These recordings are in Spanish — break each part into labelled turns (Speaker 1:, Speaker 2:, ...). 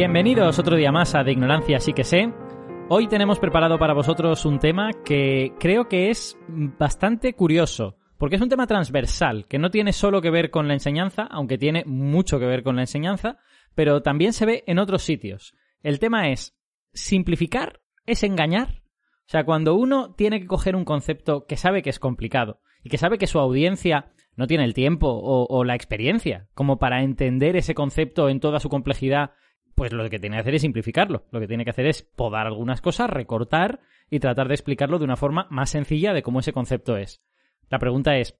Speaker 1: Bienvenidos otro día más a De Ignorancia Sí que sé. Hoy tenemos preparado para vosotros un tema que creo que es bastante curioso, porque es un tema transversal, que no tiene solo que ver con la enseñanza, aunque tiene mucho que ver con la enseñanza, pero también se ve en otros sitios. El tema es, ¿simplificar es engañar? O sea, cuando uno tiene que coger un concepto que sabe que es complicado y que sabe que su audiencia no tiene el tiempo o, o la experiencia como para entender ese concepto en toda su complejidad pues lo que tiene que hacer es simplificarlo. Lo que tiene que hacer es podar algunas cosas, recortar y tratar de explicarlo de una forma más sencilla de cómo ese concepto es. La pregunta es,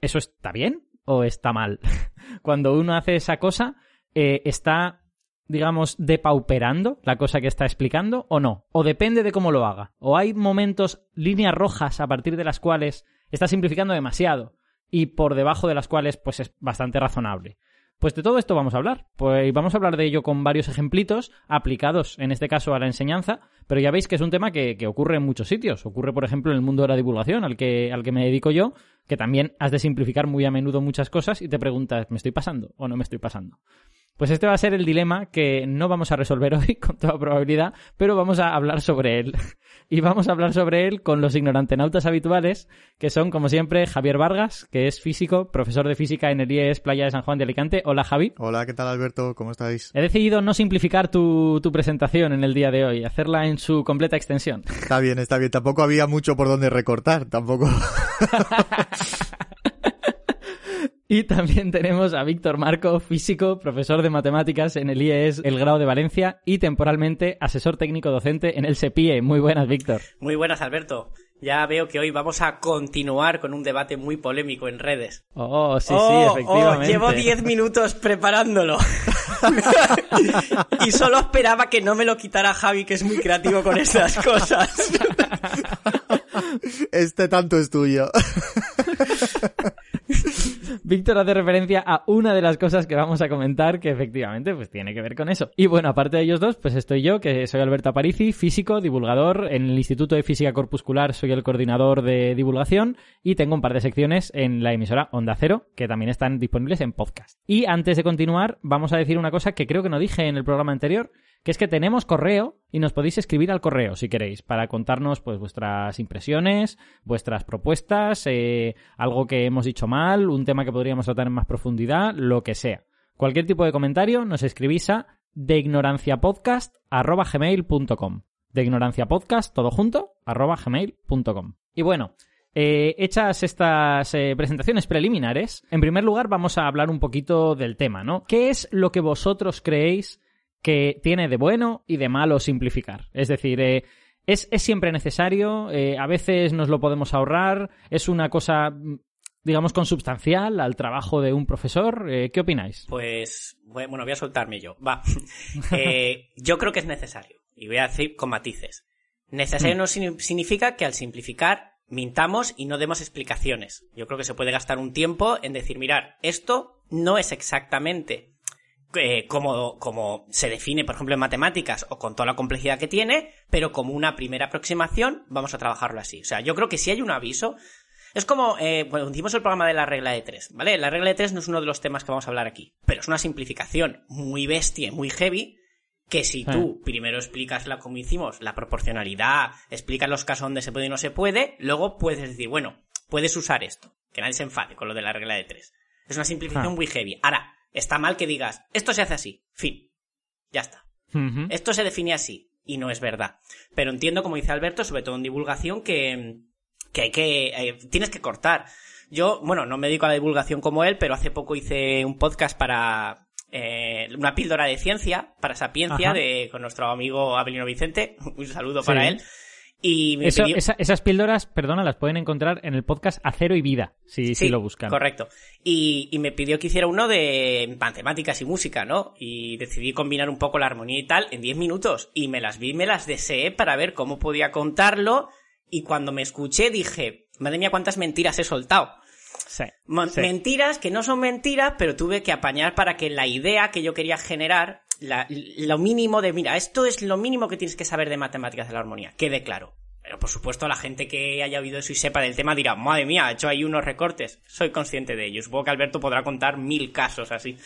Speaker 1: ¿eso está bien o está mal? Cuando uno hace esa cosa, eh, ¿está, digamos, depauperando la cosa que está explicando o no? O depende de cómo lo haga. O hay momentos, líneas rojas a partir de las cuales está simplificando demasiado y por debajo de las cuales pues es bastante razonable. Pues de todo esto vamos a hablar. Pues vamos a hablar de ello con varios ejemplitos aplicados, en este caso, a la enseñanza, pero ya veis que es un tema que, que, ocurre en muchos sitios. Ocurre, por ejemplo, en el mundo de la divulgación, al que, al que me dedico yo, que también has de simplificar muy a menudo muchas cosas y te preguntas, ¿me estoy pasando o no me estoy pasando? Pues este va a ser el dilema que no vamos a resolver hoy, con toda probabilidad, pero vamos a hablar sobre él. Y vamos a hablar sobre él con los ignorantenautas habituales, que son, como siempre, Javier Vargas, que es físico, profesor de física en el IES Playa de San Juan de Alicante. Hola, Javi.
Speaker 2: Hola, ¿qué tal, Alberto? ¿Cómo estáis?
Speaker 1: He decidido no simplificar tu, tu presentación en el día de hoy, hacerla en su completa extensión.
Speaker 2: Está bien, está bien. Tampoco había mucho por donde recortar, tampoco.
Speaker 1: Y también tenemos a Víctor Marco, físico, profesor de matemáticas en el IES El Grado de Valencia y temporalmente asesor técnico docente en el SEPIE. Muy buenas, Víctor.
Speaker 3: Muy buenas, Alberto. Ya veo que hoy vamos a continuar con un debate muy polémico en redes.
Speaker 1: Oh, sí, oh, sí, efectivamente.
Speaker 3: Oh, llevo 10 minutos preparándolo. y solo esperaba que no me lo quitara Javi, que es muy creativo con estas cosas.
Speaker 2: este tanto es tuyo.
Speaker 1: Víctor hace referencia a una de las cosas que vamos a comentar que efectivamente pues tiene que ver con eso. Y bueno, aparte de ellos dos, pues estoy yo, que soy Alberto Aparici, físico, divulgador. En el Instituto de Física Corpuscular soy el coordinador de divulgación y tengo un par de secciones en la emisora Onda Cero que también están disponibles en podcast. Y antes de continuar, vamos a decir una cosa que creo que no dije en el programa anterior, que es que tenemos correo y nos podéis escribir al correo si queréis para contarnos pues vuestras impresiones, vuestras propuestas, eh, algo que hemos dicho mal, un tema que podríamos tratar en más profundidad, lo que sea. Cualquier tipo de comentario nos escribís a deignoranciapodcast@gmail.com. De ignoranciapodcast todo junto gmail.com. Y bueno, eh, hechas estas eh, presentaciones preliminares, en primer lugar vamos a hablar un poquito del tema, ¿no? ¿Qué es lo que vosotros creéis que tiene de bueno y de malo simplificar. Es decir, eh, es, siempre necesario, eh, a veces nos lo podemos ahorrar, es una cosa, digamos, consubstancial al trabajo de un profesor. Eh, ¿Qué opináis?
Speaker 3: Pues, bueno, voy a soltarme yo. Va. Yo creo que es necesario. Y voy a decir con matices. Necesario no significa que al simplificar mintamos y no demos explicaciones. Yo creo que se puede gastar un tiempo en decir, mirar, esto no es exactamente eh, como, como se define, por ejemplo, en matemáticas o con toda la complejidad que tiene, pero como una primera aproximación vamos a trabajarlo así. O sea, yo creo que si hay un aviso, es como, eh, bueno, hicimos el programa de la regla de tres, ¿vale? La regla de tres no es uno de los temas que vamos a hablar aquí, pero es una simplificación muy bestia, muy heavy, que si tú primero explicas la, como hicimos, la proporcionalidad, explicas los casos donde se puede y no se puede, luego puedes decir, bueno, puedes usar esto, que nadie se enfade con lo de la regla de tres. Es una simplificación muy heavy. Ahora, Está mal que digas, esto se hace así, fin. Ya está. Esto se define así, y no es verdad. Pero entiendo, como dice Alberto, sobre todo en divulgación, que, que hay que, eh, tienes que cortar. Yo, bueno, no me dedico a la divulgación como él, pero hace poco hice un podcast para, eh, una píldora de ciencia, para sapiencia, de, con nuestro amigo Abelino Vicente. Un saludo para él. Y me
Speaker 1: Eso, esas píldoras, perdona, las pueden encontrar en el podcast Acero y Vida, si, si lo buscan.
Speaker 3: Correcto. Y, y, me pidió que hiciera uno de matemáticas y música, ¿no? Y decidí combinar un poco la armonía y tal en 10 minutos. Y me las vi, me las deseé para ver cómo podía contarlo. Y cuando me escuché dije, madre mía, cuántas mentiras he soltado.
Speaker 1: Sí,
Speaker 3: sí. Mentiras que no son mentiras, pero tuve que apañar para que la idea que yo quería generar la, lo mínimo de, mira, esto es lo mínimo que tienes que saber de matemáticas de la armonía, quede claro. Pero por supuesto la gente que haya oído eso y sepa del tema dirá, madre mía, ha hecho ahí unos recortes. Soy consciente de ello. Supongo que Alberto podrá contar mil casos así.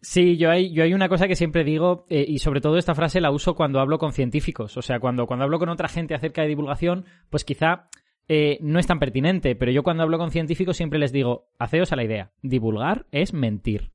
Speaker 1: Sí, yo hay, yo hay una cosa que siempre digo, eh, y sobre todo esta frase la uso cuando hablo con científicos. O sea, cuando, cuando hablo con otra gente acerca de divulgación, pues quizá eh, no es tan pertinente, pero yo cuando hablo con científicos siempre les digo, haceos a la idea, divulgar es mentir.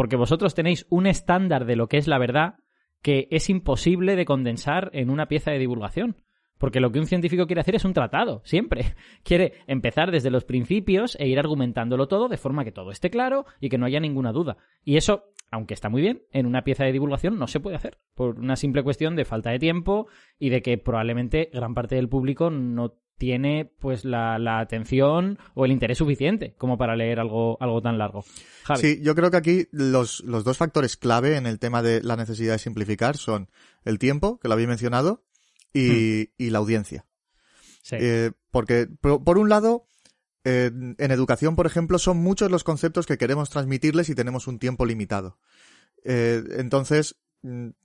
Speaker 1: Porque vosotros tenéis un estándar de lo que es la verdad que es imposible de condensar en una pieza de divulgación. Porque lo que un científico quiere hacer es un tratado, siempre. Quiere empezar desde los principios e ir argumentándolo todo de forma que todo esté claro y que no haya ninguna duda. Y eso, aunque está muy bien, en una pieza de divulgación no se puede hacer, por una simple cuestión de falta de tiempo y de que probablemente gran parte del público no tiene pues la, atención o el interés suficiente como para leer algo, algo tan largo.
Speaker 2: Sí, yo creo que aquí los, los dos factores clave en el tema de la necesidad de simplificar son el tiempo, que lo había mencionado, y, hmm. y la audiencia. Sí. Eh, porque, por, un lado, eh, en educación, por ejemplo, son muchos los conceptos que queremos transmitirles y tenemos un tiempo limitado. Eh, entonces,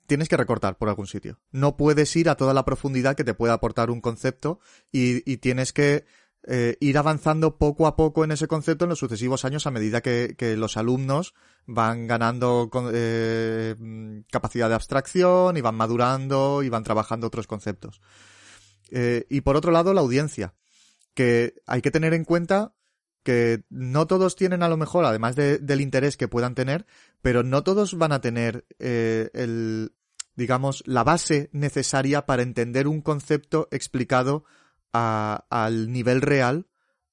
Speaker 2: tienes que recortar por algún sitio. No puedes ir a toda la profundidad que te pueda aportar un concepto y, tienes que eh, ir avanzando poco a poco en ese concepto en los sucesivos años a medida que, los alumnos van ganando eh, capacidad de abstracción y van madurando y van trabajando otros conceptos. Eh, y por otro lado, la audiencia, que hay que tener en cuenta que no todos tienen a lo mejor, además de, del interés que puedan tener, pero no todos van a tener eh, el, digamos, la base necesaria para entender un concepto explicado al nivel real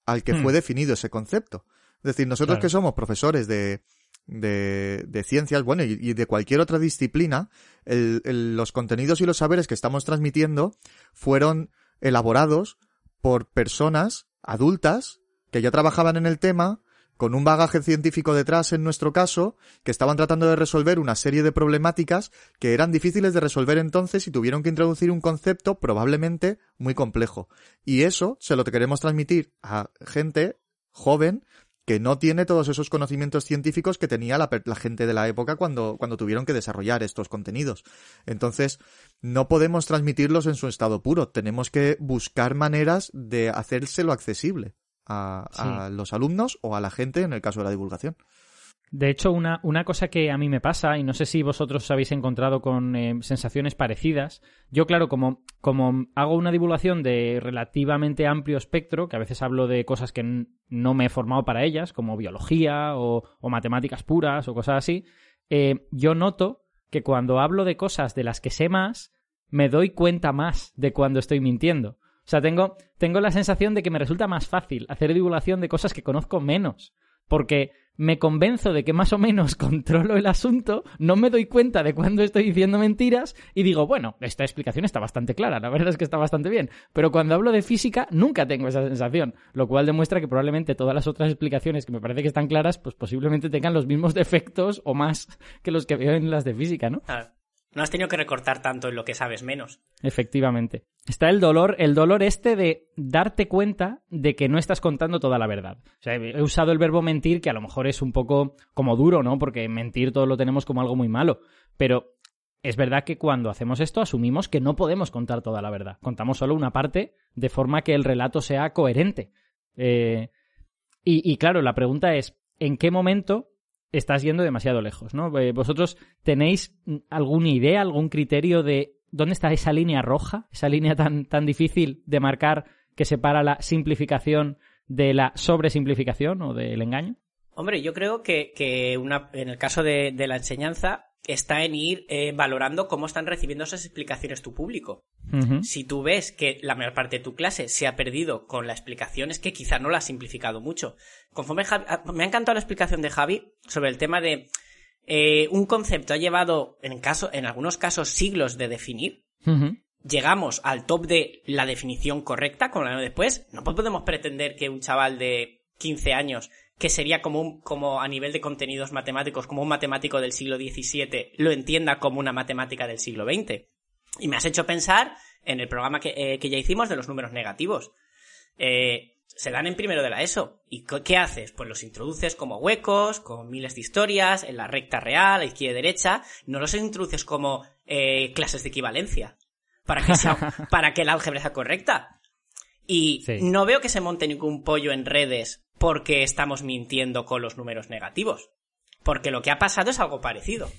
Speaker 2: al que fue hmm. definido ese concepto. Es decir, nosotros que somos profesores de, de, de, ciencias, bueno, y, de cualquier otra disciplina, los contenidos y los saberes que estamos transmitiendo fueron elaborados por personas adultas que ya trabajaban en el tema, con un bagaje científico detrás en nuestro caso, que estaban tratando de resolver una serie de problemáticas que eran difíciles de resolver entonces y tuvieron que introducir un concepto probablemente muy complejo. Y eso se lo queremos transmitir a gente joven que no tiene todos esos conocimientos científicos que tenía la, la, gente de la época cuando, cuando tuvieron que desarrollar estos contenidos. Entonces, no podemos transmitirlos en su estado puro. Tenemos que buscar maneras de hacérselo accesible a, los alumnos o a la gente en el caso de la divulgación.
Speaker 1: De hecho, una, una, cosa que a mí me pasa, y no sé si vosotros habéis encontrado con eh, sensaciones parecidas, yo claro, como, como hago una divulgación de relativamente amplio espectro, que a veces hablo de cosas que no me he formado para ellas, como biología o, matemáticas puras o cosas así, eh, yo noto que cuando hablo de cosas de las que sé más, me doy cuenta más de cuando estoy mintiendo. O sea, tengo, tengo la sensación de que me resulta más fácil hacer divulgación de cosas que conozco menos. Porque me convenzo de que más o menos controlo el asunto, no me doy cuenta de cuando estoy diciendo mentiras y digo, bueno, esta explicación está bastante clara, la verdad es que está bastante bien. Pero cuando hablo de física nunca tengo esa sensación, lo cual demuestra que probablemente todas las otras explicaciones que me parece que están claras, pues posiblemente tengan los mismos defectos o más que los que veo en las de física, ¿no?
Speaker 3: No has tenido que recortar tanto en lo que sabes menos.
Speaker 1: Efectivamente. Está el dolor, el dolor este de darte cuenta de que no estás contando toda la verdad. O sea, he usado el verbo mentir, que a lo mejor es un poco como duro, ¿no? Porque mentir todo lo tenemos como algo muy malo. Pero es verdad que cuando hacemos esto asumimos que no podemos contar toda la verdad. Contamos solo una parte de forma que el relato sea coherente. Eh, y claro, la pregunta es, ¿en qué momento estás yendo demasiado lejos, ¿no? Eh, ¿Vosotros tenéis alguna idea, algún criterio de dónde está esa línea roja, esa línea tan, tan difícil de marcar que separa la simplificación de la sobresimplificación o del engaño?
Speaker 3: Hombre, yo creo que, que una, en el caso de, de la enseñanza, está en ir eh, valorando cómo están recibiendo esas explicaciones tu público. Si tú ves que la mayor parte de tu clase se ha perdido con la explicación, es que quizá no la has simplificado mucho. Conforme ah, me ha encantado la explicación de Javi sobre el tema de eh, un concepto ha llevado, en, caso, en algunos casos, siglos de definir. Llegamos al top de la definición correcta, con la después. No podemos pretender que un chaval de 15 años que sería como, un, como a nivel de contenidos matemáticos, como un matemático del siglo XVII, lo entienda como una matemática del siglo XX. Y me has hecho pensar en el programa que, eh, que ya hicimos de los números negativos. Eh, se dan en primero de la ESO. ¿Y qué haces? Pues los introduces como huecos, con miles de historias, en la recta real, a izquierda y derecha. No los introduces como eh, clases de equivalencia. Para que, sea, para que el álgebra sea correcta. Y no veo que se monte ningún pollo en redes porque estamos mintiendo con los números negativos. Porque lo que ha pasado es algo parecido.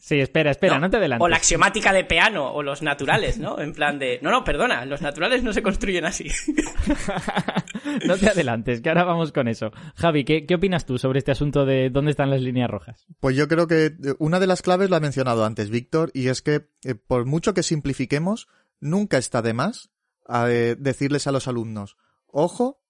Speaker 1: Sí, espera, espera, no, te adelantes.
Speaker 3: O la axiomática de piano, o los naturales, ¿no? En plan de, no, no, perdona, los naturales no se construyen así.
Speaker 1: no te adelantes, que ahora vamos con eso. Javi, ¿qué, ¿qué, opinas tú sobre este asunto de dónde están las líneas rojas?
Speaker 2: Pues yo creo que eh, una de las claves la ha mencionado antes Víctor, y es que eh, por mucho que simplifiquemos, nunca está de más eh, decirles a los alumnos, ojo,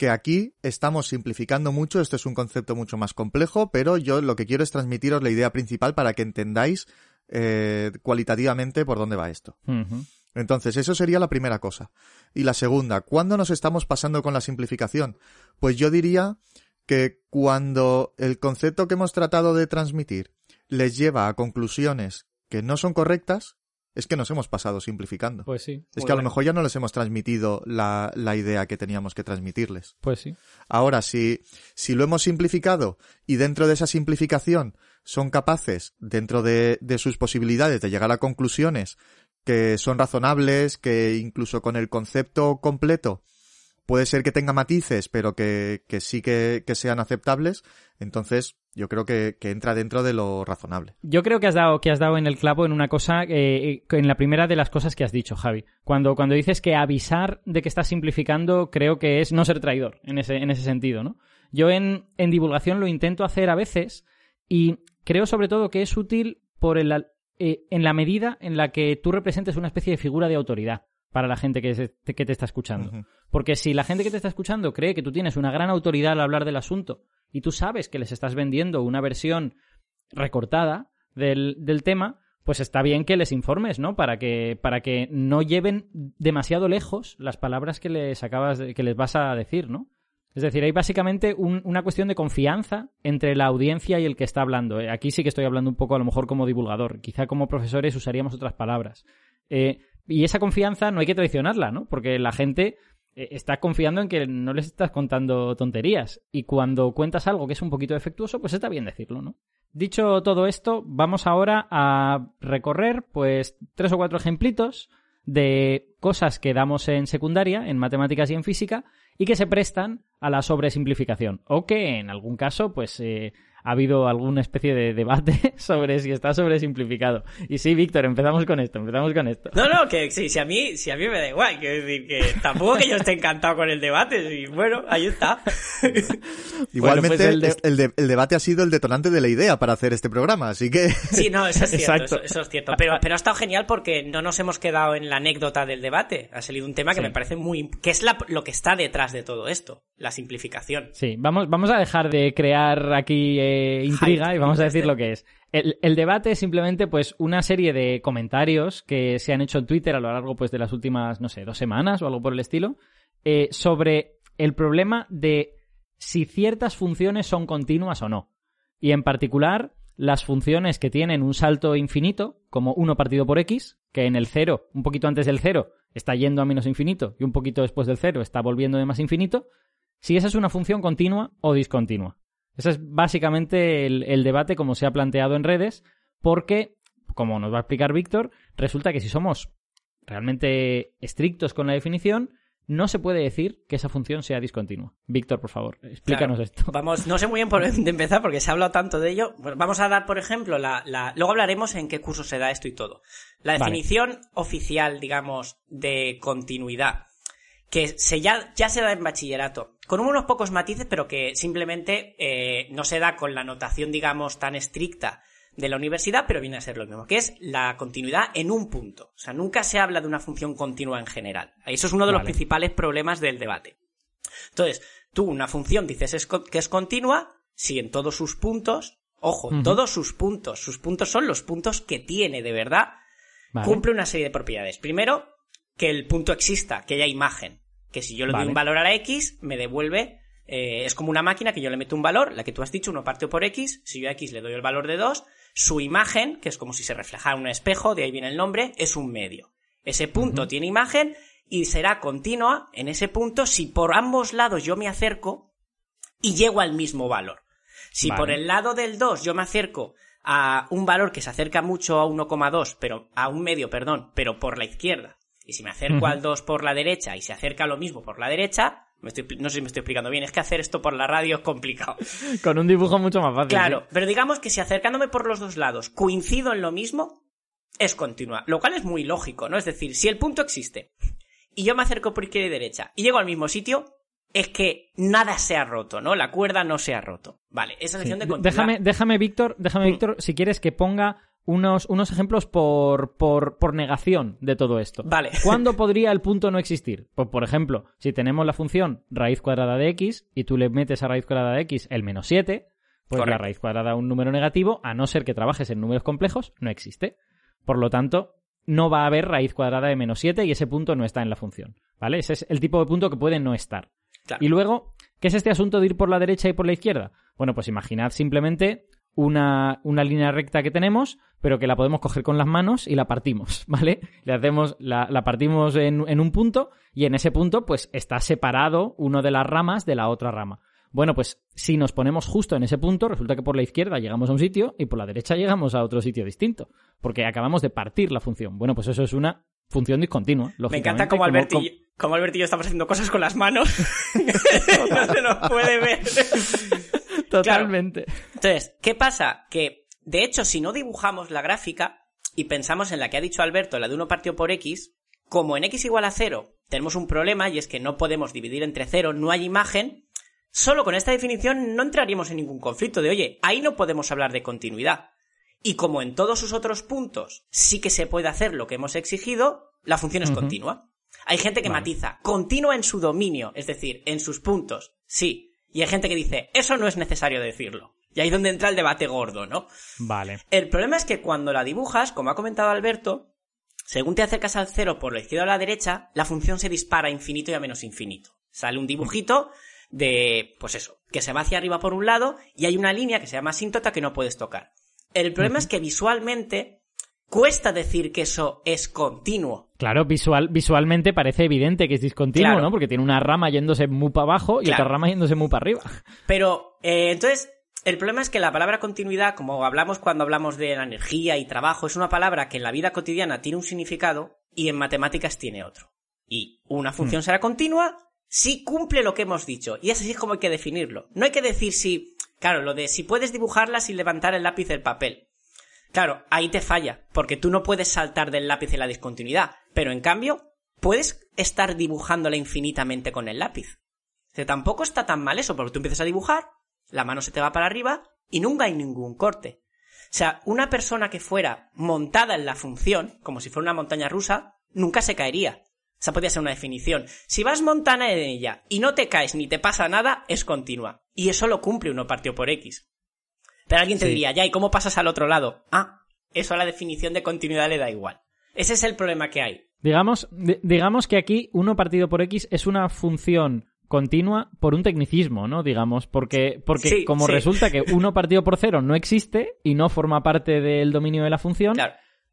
Speaker 2: que aquí estamos simplificando mucho, esto es un concepto mucho más complejo, pero yo lo que quiero es transmitiros la idea principal para que entendáis eh, cualitativamente por dónde va esto. Entonces, eso sería la primera cosa. Y la segunda, ¿cuándo nos estamos pasando con la simplificación? Pues yo diría que cuando el concepto que hemos tratado de transmitir les lleva a conclusiones que no son correctas, es que nos hemos pasado simplificando.
Speaker 1: Pues sí.
Speaker 2: Es que a lo mejor ya no les hemos transmitido la, la, idea que teníamos que transmitirles.
Speaker 1: Pues sí.
Speaker 2: Ahora, si, si lo hemos simplificado y dentro de esa simplificación son capaces, dentro de, de sus posibilidades, de llegar a conclusiones que son razonables, que incluso con el concepto completo puede ser que tenga matices, pero que, sí que, que sean aceptables, entonces yo creo que, entra dentro de lo razonable.
Speaker 1: Yo creo que has dado, que has dado en el clavo en una cosa, eh, en la primera de las cosas que has dicho, Javi. Cuando, cuando dices que avisar de que estás simplificando, creo que es no ser traidor en ese, en ese sentido, ¿no? Yo en, en divulgación lo intento hacer a veces y creo sobre todo que es útil por el, eh, en la medida en la que tú representes una especie de figura de autoridad para la gente que, que te está escuchando. Porque si la gente que te está escuchando cree que tú tienes una gran autoridad al hablar del asunto y tú sabes que les estás vendiendo una versión recortada del, del tema, pues está bien que les informes, ¿no? Para que, para que no lleven demasiado lejos las palabras que les acabas de, que les vas a decir, ¿no? Es decir, hay básicamente una cuestión de confianza entre la audiencia y el que está hablando. ¿eh? Aquí sí que estoy hablando un poco a lo mejor como divulgador. Quizá como profesores usaríamos otras palabras. Eh, y esa confianza no hay que traicionarla, ¿no? Porque la gente eh, está confiando en que no les estás contando tonterías. Y cuando cuentas algo que es un poquito defectuoso, pues está bien decirlo, ¿no? Dicho todo esto, vamos ahora a recorrer, pues, tres o cuatro ejemplitos de cosas que damos en secundaria, en matemáticas y en física, y que se prestan a la sobresimplificación. O que en algún caso, pues, eh, ha habido alguna especie de debate sobre si está sobresimplificado. Y sí, Víctor, empezamos con esto, empezamos con esto.
Speaker 3: No, no, que sí, si a mí, si a mí me da igual, quiero decir que tampoco que yo esté encantado con el debate, y bueno, ahí está.
Speaker 2: Igualmente, pues el, el, debate ha sido el detonante de la idea para hacer este programa, así que...
Speaker 3: Sí, no, eso es cierto, eso, es cierto. Pero, pero ha estado genial porque no nos hemos quedado en la anécdota del debate. Ha salido un tema que me parece muy... que es lo que está detrás de todo esto, la simplificación.
Speaker 1: Sí, vamos, vamos a dejar de crear aquí... Eh, intriga y vamos a decir lo que es. El, debate es simplemente pues una serie de comentarios que se han hecho en Twitter a lo largo pues de las últimas, no sé, dos semanas o algo por el estilo, eh, sobre el problema de si ciertas funciones son continuas o no. Y en particular, las funciones que tienen un salto infinito, como 1 partido por x, que en el 0, un poquito antes del 0, está yendo a menos infinito y un poquito después del 0 está volviendo de más infinito, si esa es una función continua o discontinua. Ese es básicamente el, debate como se ha planteado en redes, porque, como nos va a explicar Víctor, resulta que si somos realmente estrictos con la definición, no se puede decir que esa función sea discontinua. Víctor, por favor, explícanos esto.
Speaker 3: Vamos, no sé muy bien por dónde empezar porque se ha hablado tanto de ello. vamos a dar, por ejemplo, la, luego hablaremos en qué curso se da esto y todo. La definición oficial, digamos, de continuidad, que se ya, ya se da en bachillerato, con unos pocos matices, pero que simplemente eh, no se da con la notación, digamos, tan estricta de la universidad, pero viene a ser lo mismo, que es la continuidad en un punto. O sea, nunca se habla de una función continua en general. Eso es uno de los principales problemas del debate. Entonces, tú una función dices que es continua si en todos sus puntos, ojo, todos sus puntos, sus puntos son los puntos que tiene de verdad, cumple una serie de propiedades. Primero, que el punto exista, que haya imagen que si yo le doy un valor a la X, me devuelve, eh, es como una máquina que yo le meto un valor, la que tú has dicho, uno partido por X, si yo a X le doy el valor de 2, su imagen, que es como si se reflejara en un espejo, de ahí viene el nombre, es un medio. Ese punto tiene imagen y será continua en ese punto si por ambos lados yo me acerco y llego al mismo valor. Si por el lado del 2 yo me acerco a un valor que se acerca mucho a 1,2, pero a un medio, perdón, pero por la izquierda, y si me acerco al 2 por la derecha y se acerca lo mismo por la derecha, no sé si me estoy explicando bien, es que hacer esto por la radio es complicado.
Speaker 1: Con un dibujo mucho más fácil.
Speaker 3: Claro, pero digamos que si acercándome por los dos lados coincido en lo mismo, es continua. Lo cual es muy lógico, ¿no? Es decir, si el punto existe y yo me acerco por izquierda y derecha y llego al mismo sitio, es que nada se ha roto, ¿no? La cuerda no se ha roto. Vale, esa sección de continuidad.
Speaker 1: Déjame, déjame, Víctor, déjame, mm. Víctor, si quieres que ponga unos, unos ejemplos por, por, por, negación de todo esto.
Speaker 3: Vale.
Speaker 1: ¿Cuándo podría el punto no existir? Pues, por ejemplo, si tenemos la función raíz cuadrada de x y tú le metes a raíz cuadrada de x el menos 7, pues la raíz cuadrada de un número negativo, a no ser que trabajes en números complejos, no existe. Por lo tanto, no va a haber raíz cuadrada de menos 7 y ese punto no está en la función. ¿Vale? Ese es el tipo de punto que puede no estar. Y luego, ¿qué es este asunto de ir por la derecha y por la izquierda? Bueno, pues imaginad simplemente una, una, línea recta que tenemos, pero que la podemos coger con las manos y la partimos, ¿vale? Le hacemos, la, la partimos en, en, un punto y en ese punto, pues está separado uno de las ramas de la otra rama. Bueno, pues si nos ponemos justo en ese punto, resulta que por la izquierda llegamos a un sitio y por la derecha llegamos a otro sitio distinto, porque acabamos de partir la función. Bueno, pues eso es una función discontinua.
Speaker 3: Me encanta como, Albertillo, como Albertillo estamos haciendo cosas con las manos. no se nos puede ver.
Speaker 1: Totalmente.
Speaker 3: Entonces, ¿qué pasa? Que, de hecho, si no dibujamos la gráfica y pensamos en la que ha dicho Alberto, la de 1 partido por x, como en x igual a 0 tenemos un problema y es que no podemos dividir entre 0, no hay imagen, solo con esta definición no entraríamos en ningún conflicto de, oye, ahí no podemos hablar de continuidad. Y como en todos sus otros puntos sí que se puede hacer lo que hemos exigido, la función es continua. Hay gente que matiza, continua en su dominio, es decir, en sus puntos, sí, y hay gente que dice, eso no es necesario decirlo. Y ahí es donde entra el debate gordo, ¿no?
Speaker 1: Vale.
Speaker 3: El problema es que cuando la dibujas, como ha comentado Alberto, según te acercas al cero por la izquierda o la derecha, la función se dispara a infinito y a menos infinito. Sale un dibujito de, pues eso, que se va hacia arriba por un lado y hay una línea que se llama asíntota que no puedes tocar. El problema es que visualmente cuesta decir que eso es continuo.
Speaker 1: Claro, visual, visualmente parece evidente que es discontinuo, ¿no? Porque tiene una rama yéndose muy para abajo y otra rama yéndose muy para arriba.
Speaker 3: Pero, eh, entonces, el problema es que la palabra continuidad, como hablamos cuando hablamos de la energía y trabajo, es una palabra que en la vida cotidiana tiene un significado y en matemáticas tiene otro. Y una función hmm. será continua si cumple lo que hemos dicho. Y es así como hay que definirlo. No hay que decir si, claro, lo de si puedes dibujarla sin levantar el lápiz del papel. Claro, ahí te falla, porque tú no puedes saltar del lápiz en la discontinuidad, pero en cambio, puedes estar dibujándola infinitamente con el lápiz. O tampoco está tan mal eso, porque tú empiezas a dibujar, la mano se te va para arriba y nunca hay ningún corte. O sea, una persona que fuera montada en la función, como si fuera una montaña rusa, nunca se caería. Esa podría ser una definición. Si vas montana en ella y no te caes ni te pasa nada, es continua. Y eso lo cumple uno partido por X. Pero alguien te diría, ya, ¿y cómo pasas al otro lado? Ah, eso a la definición de continuidad le da igual. Ese es el problema que hay.
Speaker 1: Digamos, digamos que aquí uno partido por X es una función continua por un tecnicismo, ¿no? Digamos, porque, porque como resulta que uno partido por cero no existe y no forma parte del dominio de la función,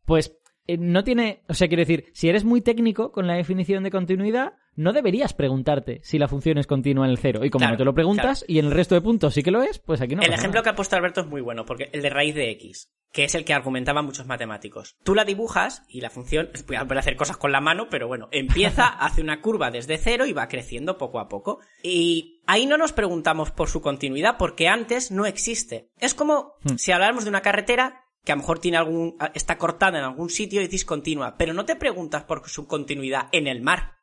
Speaker 1: pues no tiene, o sea, quiero decir, si eres muy técnico con la definición de continuidad, no deberías preguntarte si la función es continua en el cero. Y como no te lo preguntas y en el resto de puntos sí que lo es, pues aquí no.
Speaker 3: El ejemplo que ha puesto Alberto es muy bueno, porque el de raíz de x, que es el que argumentaban muchos matemáticos. Tú la dibujas y la función, voy a hacer cosas con la mano, pero bueno, empieza, hace una curva desde cero y va creciendo poco a poco. Y ahí no nos preguntamos por su continuidad, porque antes no existe. Es como hmm. si habláramos de una carretera que a lo mejor tiene algún, está cortada en algún sitio y es discontinua, pero no te preguntas por su continuidad en el mar.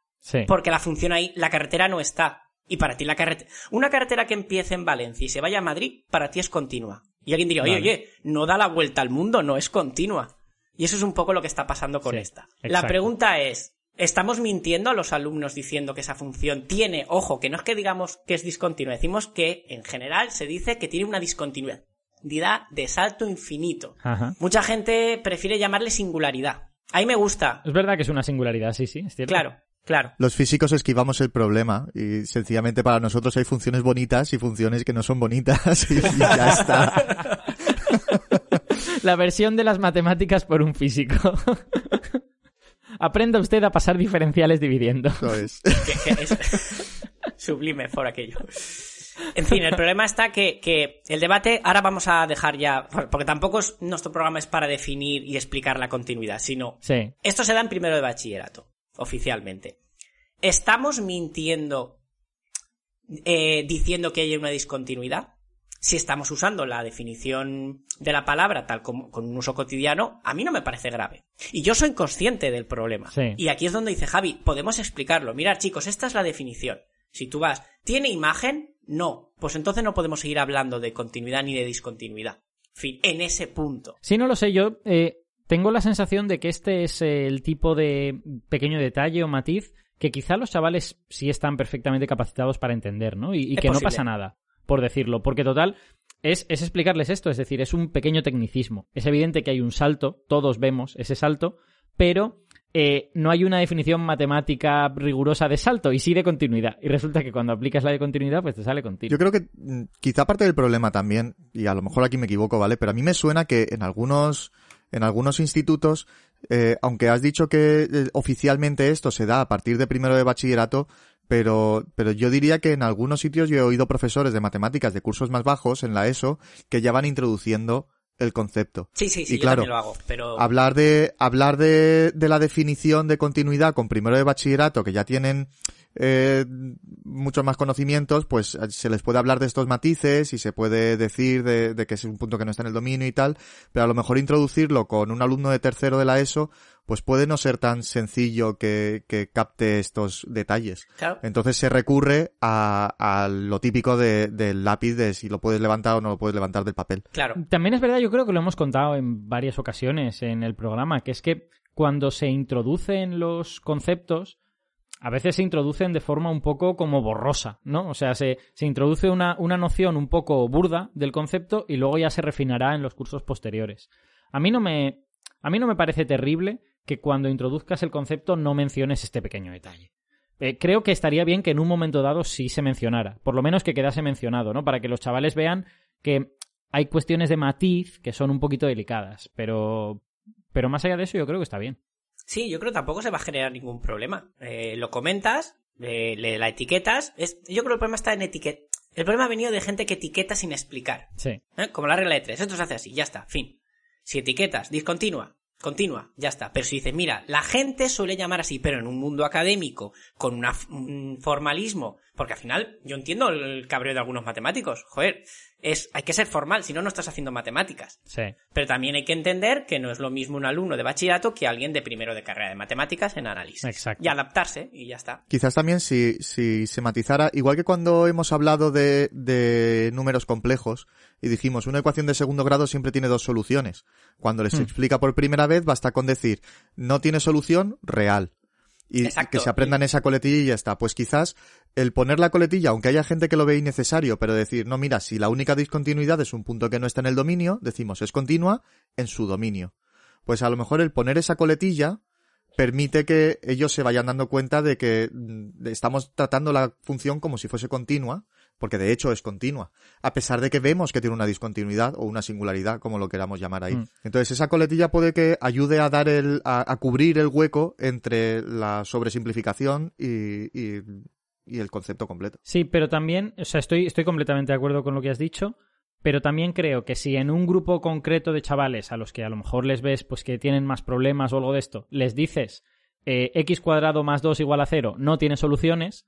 Speaker 3: Porque la función ahí, la carretera no está. Y para ti la carretera... Una carretera que empiece en Valencia y se vaya a Madrid, para ti es continua. Y alguien diría, oye, oye, no da la vuelta al mundo, no es continua. Y eso es un poco lo que está pasando con esta. La pregunta es, ¿estamos mintiendo a los alumnos diciendo que esa función tiene, ojo, que no es que digamos que es discontinua, decimos que en general se dice que tiene una discontinuidad de salto infinito. Mucha gente prefiere llamarle singularidad. Ahí me gusta.
Speaker 1: Es verdad que es una singularidad, sí, sí, es cierto.
Speaker 3: Claro. Claro.
Speaker 2: Los físicos esquivamos el problema y sencillamente para nosotros hay funciones bonitas y funciones que no son bonitas y, ya está.
Speaker 1: La versión de las matemáticas por un físico. Aprenda usted a pasar diferenciales dividiendo.
Speaker 2: Eso es.
Speaker 3: Sublime por aquello. En fin, el problema está que, que, el debate, ahora vamos a dejar ya, porque tampoco es, nuestro programa es para definir y explicar la continuidad, sino
Speaker 1: sí.
Speaker 3: esto se da en primero de bachillerato oficialmente. ¿Estamos mintiendo eh, diciendo que hay una discontinuidad. Si estamos usando la definición de la palabra tal como con un uso cotidiano, a mí no me parece grave. Y yo soy consciente del problema. Y aquí es donde dice Javi, podemos explicarlo. Mirad chicos, esta es la definición. Si tú vas, ¿tiene imagen? No. Pues entonces no podemos seguir hablando de continuidad ni de discontinuidad. Fin, en ese punto.
Speaker 1: Sí, no lo sé. Yo eh, tengo la sensación de que este es el tipo de pequeño detalle o matiz que quizá los chavales sí están perfectamente capacitados para entender, ¿no? Y, que no pasa nada, por decirlo. Porque total, es, es explicarles esto, es decir, es un pequeño tecnicismo. Es evidente que hay un salto, todos vemos ese salto, pero eh, no hay una definición matemática rigurosa de salto y sí de continuidad. Y resulta que cuando aplicas la de continuidad, pues te sale continuo.
Speaker 2: Yo creo que mm, quizá parte del problema también, y a lo mejor aquí me equivoco, ¿vale? Pero a mí me suena que en algunos, en algunos institutos eh, aunque has dicho que eh, oficialmente esto se da a partir de primero de bachillerato, pero, pero yo diría que en algunos sitios yo he oído profesores de matemáticas de cursos más bajos en la ESO que ya van introduciendo el concepto.
Speaker 3: Sí, sí, sí, y claro, lo hago, pero...
Speaker 2: Hablar de, hablar de, de la definición de continuidad con primero de bachillerato, que ya tienen eh, muchos más conocimientos, pues eh, se les puede hablar de estos matices y se puede decir de, de, que es un punto que no está en el dominio y tal, pero a lo mejor introducirlo con un alumno de tercero de la ESO, pues puede no ser tan sencillo que, que capte estos detalles. Entonces se recurre a, a lo típico de, del lápiz de si lo puedes levantar o no lo puedes levantar del papel.
Speaker 3: Claro.
Speaker 1: También es verdad, yo creo que lo hemos contado en varias ocasiones en el programa, que es que cuando se introducen los conceptos, a veces se introducen de forma un poco como borrosa, ¿no? O sea, se, se introduce una, una, noción un poco burda del concepto y luego ya se refinará en los cursos posteriores. A mí no me, a mí no me parece terrible que cuando introduzcas el concepto no menciones este pequeño detalle. Eh, creo que estaría bien que en un momento dado sí se mencionara, por lo menos que quedase mencionado, ¿no? Para que los chavales vean que hay cuestiones de matiz que son un poquito delicadas, pero, pero más allá de eso yo creo que está bien.
Speaker 3: Sí, yo creo que tampoco se va a generar ningún problema. Eh, lo comentas, eh, le, la etiquetas. Es, yo creo que el problema está en etiqueta. El problema ha venido de gente que etiqueta sin explicar.
Speaker 1: Sí.
Speaker 3: ¿Eh? Como la regla de tres. Esto se hace así, ya está, fin. Si etiquetas, discontinua, continua, ya está. Pero si dices, mira, la gente suele llamar así, pero en un mundo académico, con un formalismo, porque al final yo entiendo el cabreo de algunos matemáticos. Joder, es, hay que ser formal, si no, no estás haciendo matemáticas.
Speaker 1: Sí.
Speaker 3: Pero también hay que entender que no es lo mismo un alumno de bachillerato que alguien de primero de carrera de matemáticas en análisis.
Speaker 1: Exacto.
Speaker 3: Y adaptarse, y ya está.
Speaker 2: Quizás también si, si se matizara, igual que cuando hemos hablado de, de números complejos, y dijimos, una ecuación de segundo grado siempre tiene dos soluciones. Cuando les hmm. explica por primera vez, basta con decir, no tiene solución real y que se aprendan esa coletilla y ya está. Pues quizás el poner la coletilla, aunque haya gente que lo ve innecesario, pero decir, no, mira, si la única discontinuidad es un punto que no está en el dominio, decimos es continua en su dominio. Pues a lo mejor el poner esa coletilla permite que ellos se vayan dando cuenta de que mm, estamos tratando la función como si fuese continua porque de hecho es continua, a pesar de que vemos que tiene una discontinuidad o una singularidad, como lo queramos llamar ahí. Mm. Entonces esa coletilla puede que ayude a dar el, a, cubrir el hueco entre la sobresimplificación y, y, y, el concepto completo.
Speaker 1: Sí, pero también, o sea, estoy, estoy completamente de acuerdo con lo que has dicho. Pero también creo que si en un grupo concreto de chavales a los que a lo mejor les ves pues que tienen más problemas o algo de esto, les dices eh, x cuadrado más 2 igual a 0 no tiene soluciones,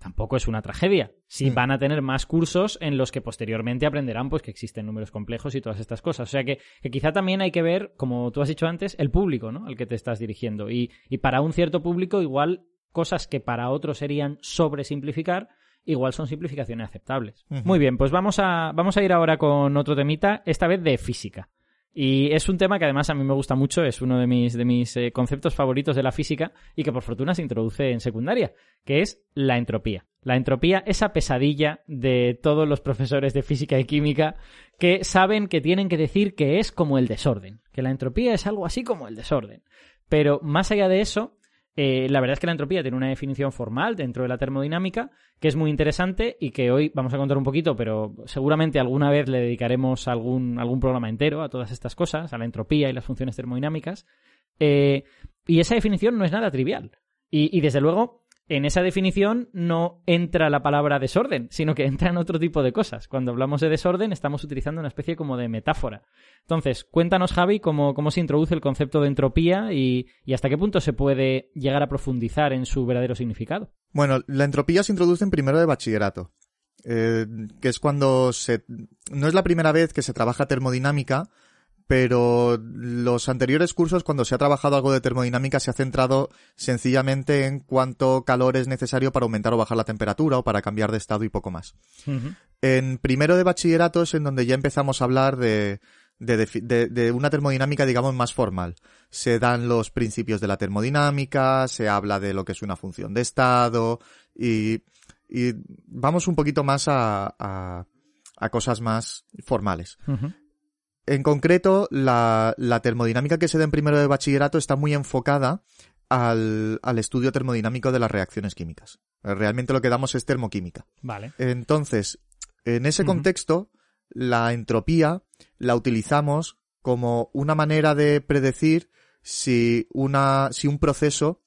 Speaker 1: tampoco es una tragedia. Si mm. van a tener más cursos en los que posteriormente aprenderán pues que existen números complejos y todas estas cosas. O sea que, quizá también hay que ver, como tú has dicho antes, el público, ¿no? Al que te estás dirigiendo. Y, y para un cierto público, igual cosas que para otros serían sobresimplificar, igual son simplificaciones aceptables. Muy bien, pues vamos a, vamos a ir ahora con otro temita, esta vez de física. Y es un tema que además a mí me gusta mucho, es uno de mis, de mis eh, conceptos favoritos de la física y que por fortuna se introduce en secundaria, que es la entropía. La entropía, esa pesadilla de todos los profesores de física y química que saben que tienen que decir que es como el desorden, que la entropía es algo así como el desorden. Pero más allá de eso, eh, la verdad es que la entropía tiene una definición formal dentro de la termodinámica que es muy interesante y que hoy vamos a contar un poquito, pero seguramente alguna vez le dedicaremos algún, algún programa entero a todas estas cosas, a la entropía y las funciones termodinámicas. Eh, y esa definición no es nada trivial. y desde luego, en esa definición no entra la palabra desorden, sino que entran otro tipo de cosas. Cuando hablamos de desorden estamos utilizando una especie como de metáfora. Entonces, cuéntanos, Javi, cómo, cómo se introduce el concepto de entropía y, hasta qué punto se puede llegar a profundizar en su verdadero significado.
Speaker 2: Bueno, la entropía se introduce en primero de bachillerato, eh, que es cuando se... No es la primera vez que se trabaja termodinámica, pero los anteriores cursos, cuando se ha trabajado algo de termodinámica, se ha centrado sencillamente en cuánto calor es necesario para aumentar o bajar la temperatura o para cambiar de estado y poco más. En primero de bachillerato es en donde ya empezamos a hablar de, de, una termodinámica, digamos, más formal. Se dan los principios de la termodinámica, se habla de lo que es una función de estado y, y vamos un poquito más a, a, cosas más formales. En concreto, la, la, termodinámica que se da en primero de bachillerato está muy enfocada al, al, estudio termodinámico de las reacciones químicas. Realmente lo que damos es termoquímica.
Speaker 1: Vale.
Speaker 2: Entonces, en ese contexto, la entropía la utilizamos como una manera de predecir si una, si un proceso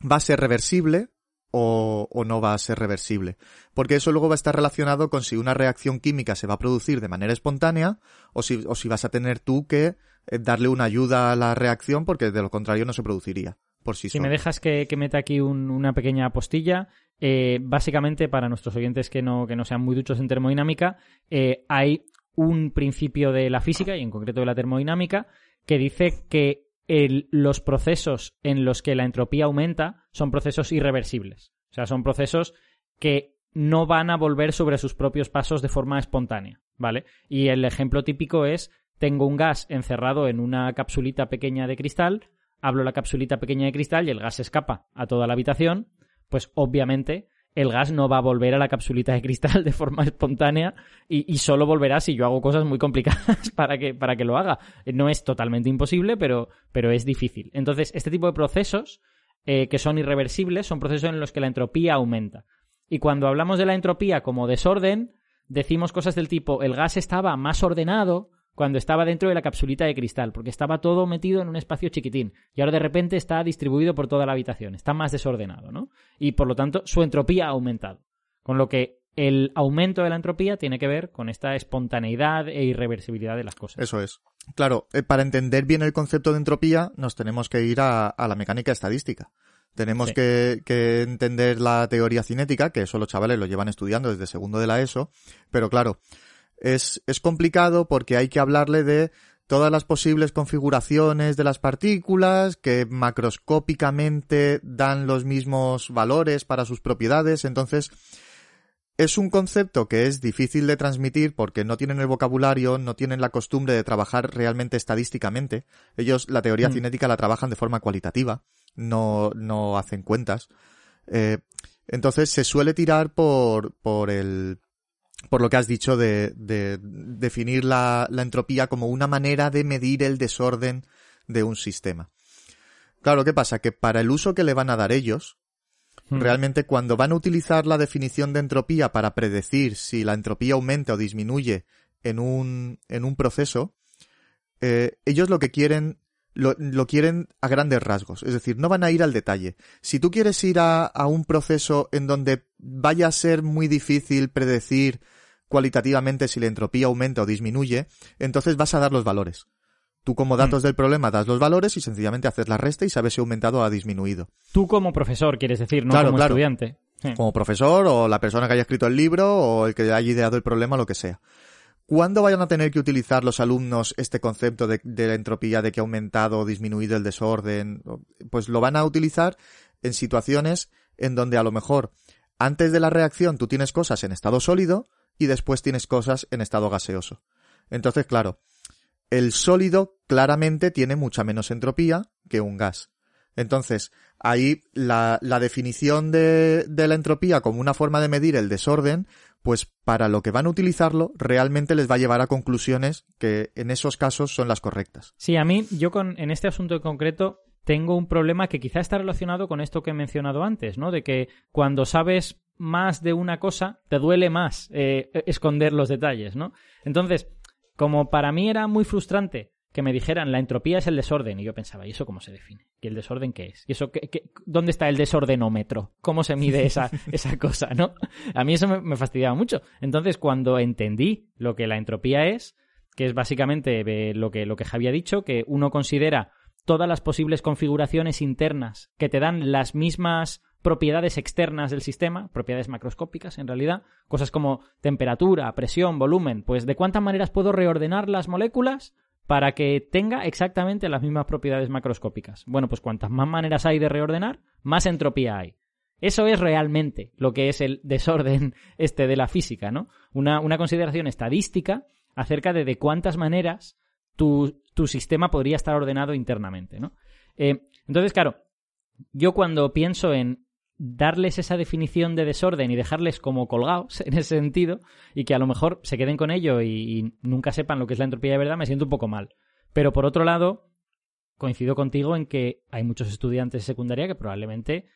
Speaker 2: va a ser reversible o, o, no va a ser reversible. Porque eso luego va a estar relacionado con si una reacción química se va a producir de manera espontánea o si, o si vas a tener tú que eh, darle una ayuda a la reacción porque de lo contrario no se produciría. Por sí
Speaker 1: si me dejas que, que meta aquí una pequeña postilla, eh, básicamente para nuestros oyentes que no, que no sean muy duchos en termodinámica, eh, hay un principio de la física y en concreto de la termodinámica que dice que los procesos en los que la entropía aumenta son procesos irreversibles. O sea, son procesos que no van a volver sobre sus propios pasos de forma espontánea, ¿vale? Y el ejemplo típico es, tengo un gas encerrado en una capsulita pequeña de cristal, hablo la capsulita pequeña de cristal y el gas escapa a toda la habitación, pues obviamente el gas no va a volver a la capsulita de cristal de forma espontánea y, solo volverá si yo hago cosas muy complicadas para que, para que lo haga. No es totalmente imposible, pero, pero es difícil. Entonces, este tipo de procesos eh, que son irreversibles son procesos en los que la entropía aumenta. Y cuando hablamos de la entropía como desorden, decimos cosas del tipo el gas estaba más ordenado cuando estaba dentro de la capsulita de cristal, porque estaba todo metido en un espacio chiquitín y ahora de repente está distribuido por toda la habitación, está más desordenado, ¿no? Y por lo tanto su entropía ha aumentado. Con lo que el aumento de la entropía tiene que ver con esta espontaneidad e irreversibilidad de las cosas.
Speaker 2: Eso es. Claro, eh, para entender bien el concepto de entropía nos tenemos que ir a, la mecánica estadística. Tenemos que, que, entender la teoría cinética, que eso los chavales lo llevan estudiando desde segundo de la ESO, pero claro, es, es complicado porque hay que hablarle de todas las posibles configuraciones de las partículas que macroscópicamente dan los mismos valores para sus propiedades. Entonces, es un concepto que es difícil de transmitir porque no tienen el vocabulario, no tienen la costumbre de trabajar realmente estadísticamente. Ellos la teoría mm. cinética la trabajan de forma cualitativa, no, no hacen cuentas. Eh, entonces se suele tirar por, por el, por lo que has dicho de, de definir la, la, entropía como una manera de medir el desorden de un sistema. Claro, ¿qué pasa? Que para el uso que le van a dar ellos, hmm. realmente cuando van a utilizar la definición de entropía para predecir si la entropía aumenta o disminuye en un, en un proceso, eh, ellos lo que quieren lo, lo, quieren a grandes rasgos, es decir, no van a ir al detalle. Si tú quieres ir a, a, un proceso en donde vaya a ser muy difícil predecir cualitativamente si la entropía aumenta o disminuye, entonces vas a dar los valores. Tú como mm. datos del problema das los valores y sencillamente haces la resta y sabes si ha aumentado o ha disminuido.
Speaker 1: Tú como profesor, quieres decir, no como estudiante.
Speaker 2: Como profesor o la persona que haya escrito el libro o el que haya ideado el problema, lo que sea. ¿Cuándo vayan a tener que utilizar los alumnos este concepto de, la entropía, de que ha aumentado o disminuido el desorden? Pues lo van a utilizar en situaciones en donde a lo mejor antes de la reacción tú tienes cosas en estado sólido y después tienes cosas en estado gaseoso. Entonces, claro, el sólido claramente tiene mucha menos entropía que un gas. Entonces, ahí la, definición de, de, la entropía como una forma de medir el desorden, pues para lo que van a utilizarlo, realmente les va a llevar a conclusiones que en esos casos son las correctas.
Speaker 1: Sí, a mí, yo con, en este asunto en concreto, tengo un problema que quizá está relacionado con esto que he mencionado antes, ¿no? De que cuando sabes más de una cosa, te duele más eh, esconder los detalles, ¿no? Entonces, como para mí era muy frustrante que me dijeran la entropía es el desorden. Y yo pensaba, ¿y eso cómo se define? ¿Y el desorden qué es? ¿Y eso qué, dónde está el desordenómetro? ¿Cómo se mide esa, esa cosa, no? A mí eso me, fastidiaba mucho. Entonces, cuando entendí lo que la entropía es, que es básicamente eh, lo que, lo que Javi ha dicho, que uno considera todas las posibles configuraciones internas que te dan las mismas propiedades externas del sistema, propiedades macroscópicas en realidad, cosas como temperatura, presión, volumen, pues de cuántas maneras puedo reordenar las moléculas para que tenga exactamente las mismas propiedades macroscópicas. Bueno, pues cuantas más maneras hay de reordenar, más entropía hay. Eso es realmente lo que es el desorden este de la física, ¿no? Una, consideración estadística acerca de de cuántas maneras tu, sistema podría estar ordenado internamente, ¿no? Eh, entonces, claro, yo cuando pienso en darles esa definición de desorden y dejarles como colgados en ese sentido y que a lo mejor se queden con ello y, nunca sepan lo que es la entropía de verdad, me siento un poco mal. Pero por otro lado, coincido contigo en que hay muchos estudiantes de secundaria que probablemente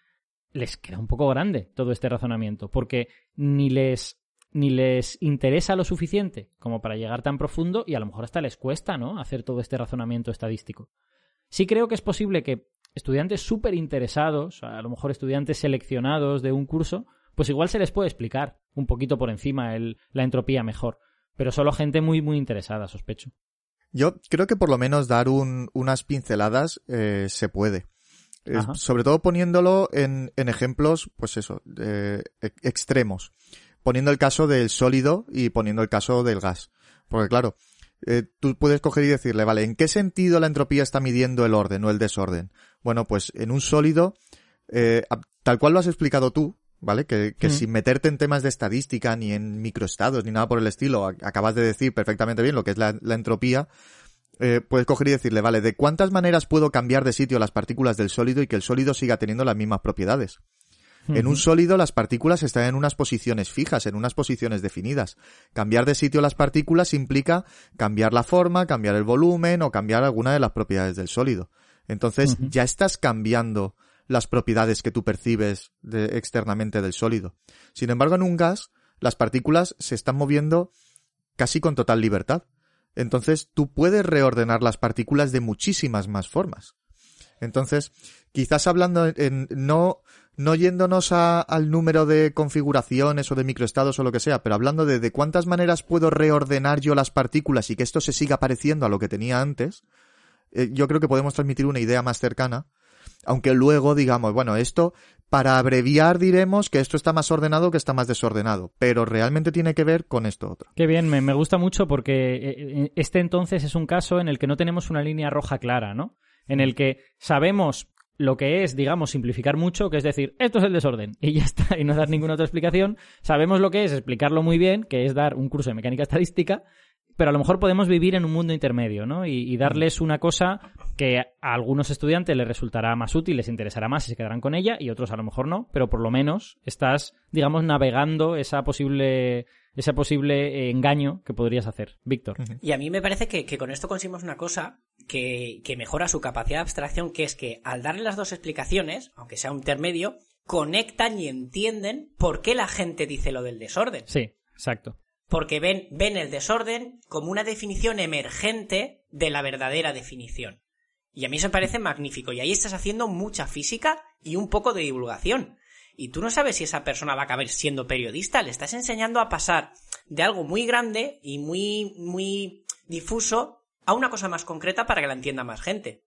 Speaker 1: les queda un poco grande todo este razonamiento, porque ni les ni les interesa lo suficiente como para llegar tan profundo y a lo mejor hasta les cuesta, ¿no? hacer todo este razonamiento estadístico. Sí creo que es posible que estudiantes súper interesados, a lo mejor estudiantes seleccionados de un curso, pues igual se les puede explicar un poquito por encima el, la entropía mejor. Pero solo gente muy, muy interesada, sospecho.
Speaker 2: Yo creo que por lo menos dar unas pinceladas eh, se puede. sobre todo poniéndolo en, en, ejemplos, pues eso, e, extremos. Poniendo el caso del sólido y poniendo el caso del gas. Porque claro, eh, tú puedes coger y decirle, vale, ¿en qué sentido la entropía está midiendo el orden o el desorden? Bueno, pues en un sólido, eh, tal cual lo has explicado tú, ¿vale? Que, que sin meterte en temas de estadística, ni en microestados, ni nada por el estilo, acabas de decir perfectamente bien lo que es la, entropía, eh, puedes coger y decirle, vale, ¿de cuántas maneras puedo cambiar de sitio las partículas del sólido y que el sólido siga teniendo las mismas propiedades? En un sólido las partículas están en unas posiciones fijas, en unas posiciones definidas. Cambiar de sitio las partículas implica cambiar la forma, cambiar el volumen o cambiar alguna de las propiedades del sólido. Entonces ya estás cambiando las propiedades que tú percibes externamente del sólido. Sin embargo, en un gas, las partículas se están moviendo casi con total libertad. Entonces, tú puedes reordenar las partículas de muchísimas más formas. Entonces, quizás hablando en, no, no yéndonos al número de configuraciones o de microestados o lo que sea, pero hablando de, de cuántas maneras puedo reordenar yo las partículas y que esto se siga pareciendo a lo que tenía antes, eh, yo creo que podemos transmitir una idea más cercana, aunque luego digamos, bueno, esto, para abreviar diremos que esto está más ordenado que está más desordenado, pero realmente tiene que ver con esto otro.
Speaker 1: Qué bien, me, gusta mucho porque eh, eh, este entonces es un caso en el que no tenemos una línea roja clara, ¿no? En el que sabemos lo que es, digamos, simplificar mucho, que es decir, esto es el desorden, y ya está, y no dar ninguna otra explicación. Sabemos lo que es explicarlo muy bien, que es dar un curso de mecánica estadística, pero a lo mejor podemos vivir en un mundo intermedio, ¿no? Y, darles una cosa que a algunos estudiantes les resultará más útil, les interesará más y se quedarán con ella, y otros a lo mejor no, pero por lo menos estás, digamos, navegando esa posible ese posible engaño que podrías hacer. Víctor.
Speaker 3: Y a mí me parece que, con esto conseguimos una cosa que, que, mejora su capacidad de abstracción, que es que al darle las dos explicaciones, aunque sea un intermedio, conectan y entienden por qué la gente dice lo del desorden.
Speaker 1: Sí, exacto
Speaker 3: porque ven, ven el desorden como una definición emergente de la verdadera definición. Y a mí eso me parece magnífico. Y ahí estás haciendo mucha física y un poco de divulgación. Y tú no sabes si esa persona va a acabar siendo periodista. Le estás enseñando a pasar de algo muy grande y muy, muy difuso a una cosa más concreta para que la entienda más gente.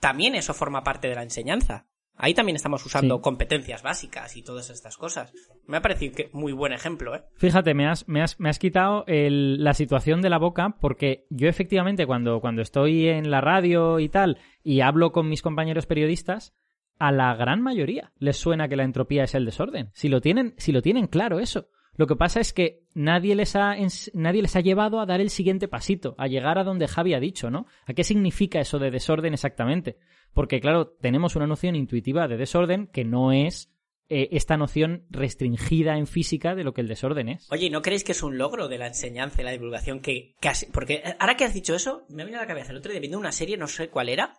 Speaker 3: También eso forma parte de la enseñanza. Ahí también estamos usando competencias básicas y todas estas cosas. Me ha parecido que muy buen ejemplo, ¿eh?
Speaker 1: Fíjate, me has, me has, me has quitado la situación de la boca porque yo efectivamente cuando, cuando estoy en la radio y tal y hablo con mis compañeros periodistas, a la gran mayoría les suena que la entropía es el desorden. Si lo tienen, si lo tienen claro eso. Lo que pasa es que nadie les, ha, nadie les ha llevado a dar el siguiente pasito, a llegar a donde Javi ha dicho, ¿no? ¿A qué significa eso de desorden exactamente? Porque, claro, tenemos una noción intuitiva de desorden que no es eh, esta noción restringida en física de lo que el desorden es.
Speaker 3: Oye, ¿no creéis que es un logro de la enseñanza y la divulgación que casi... Porque ahora que has dicho eso, me ha venido a la cabeza el otro día viendo una serie, no sé cuál era,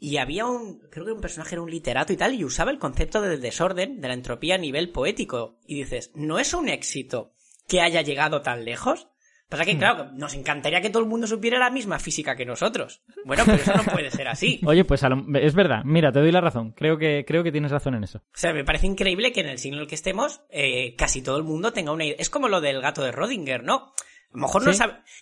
Speaker 3: y había un, creo que un personaje era un literato y tal, y usaba el concepto del desorden, de la entropía a nivel poético. Y dices, ¿no es un éxito que haya llegado tan lejos? Pasa que, hmm. claro, nos encantaría que todo el mundo supiera la misma física que nosotros. Bueno, pero eso no puede ser así.
Speaker 1: Oye, pues es verdad. Mira, te doy la razón. Creo que, creo que tienes razón en eso.
Speaker 3: O sea, me parece increíble que en el siglo en el que estemos, eh, casi todo el mundo tenga una idea. Es como lo del gato de Rodinger, ¿no? A lo mejor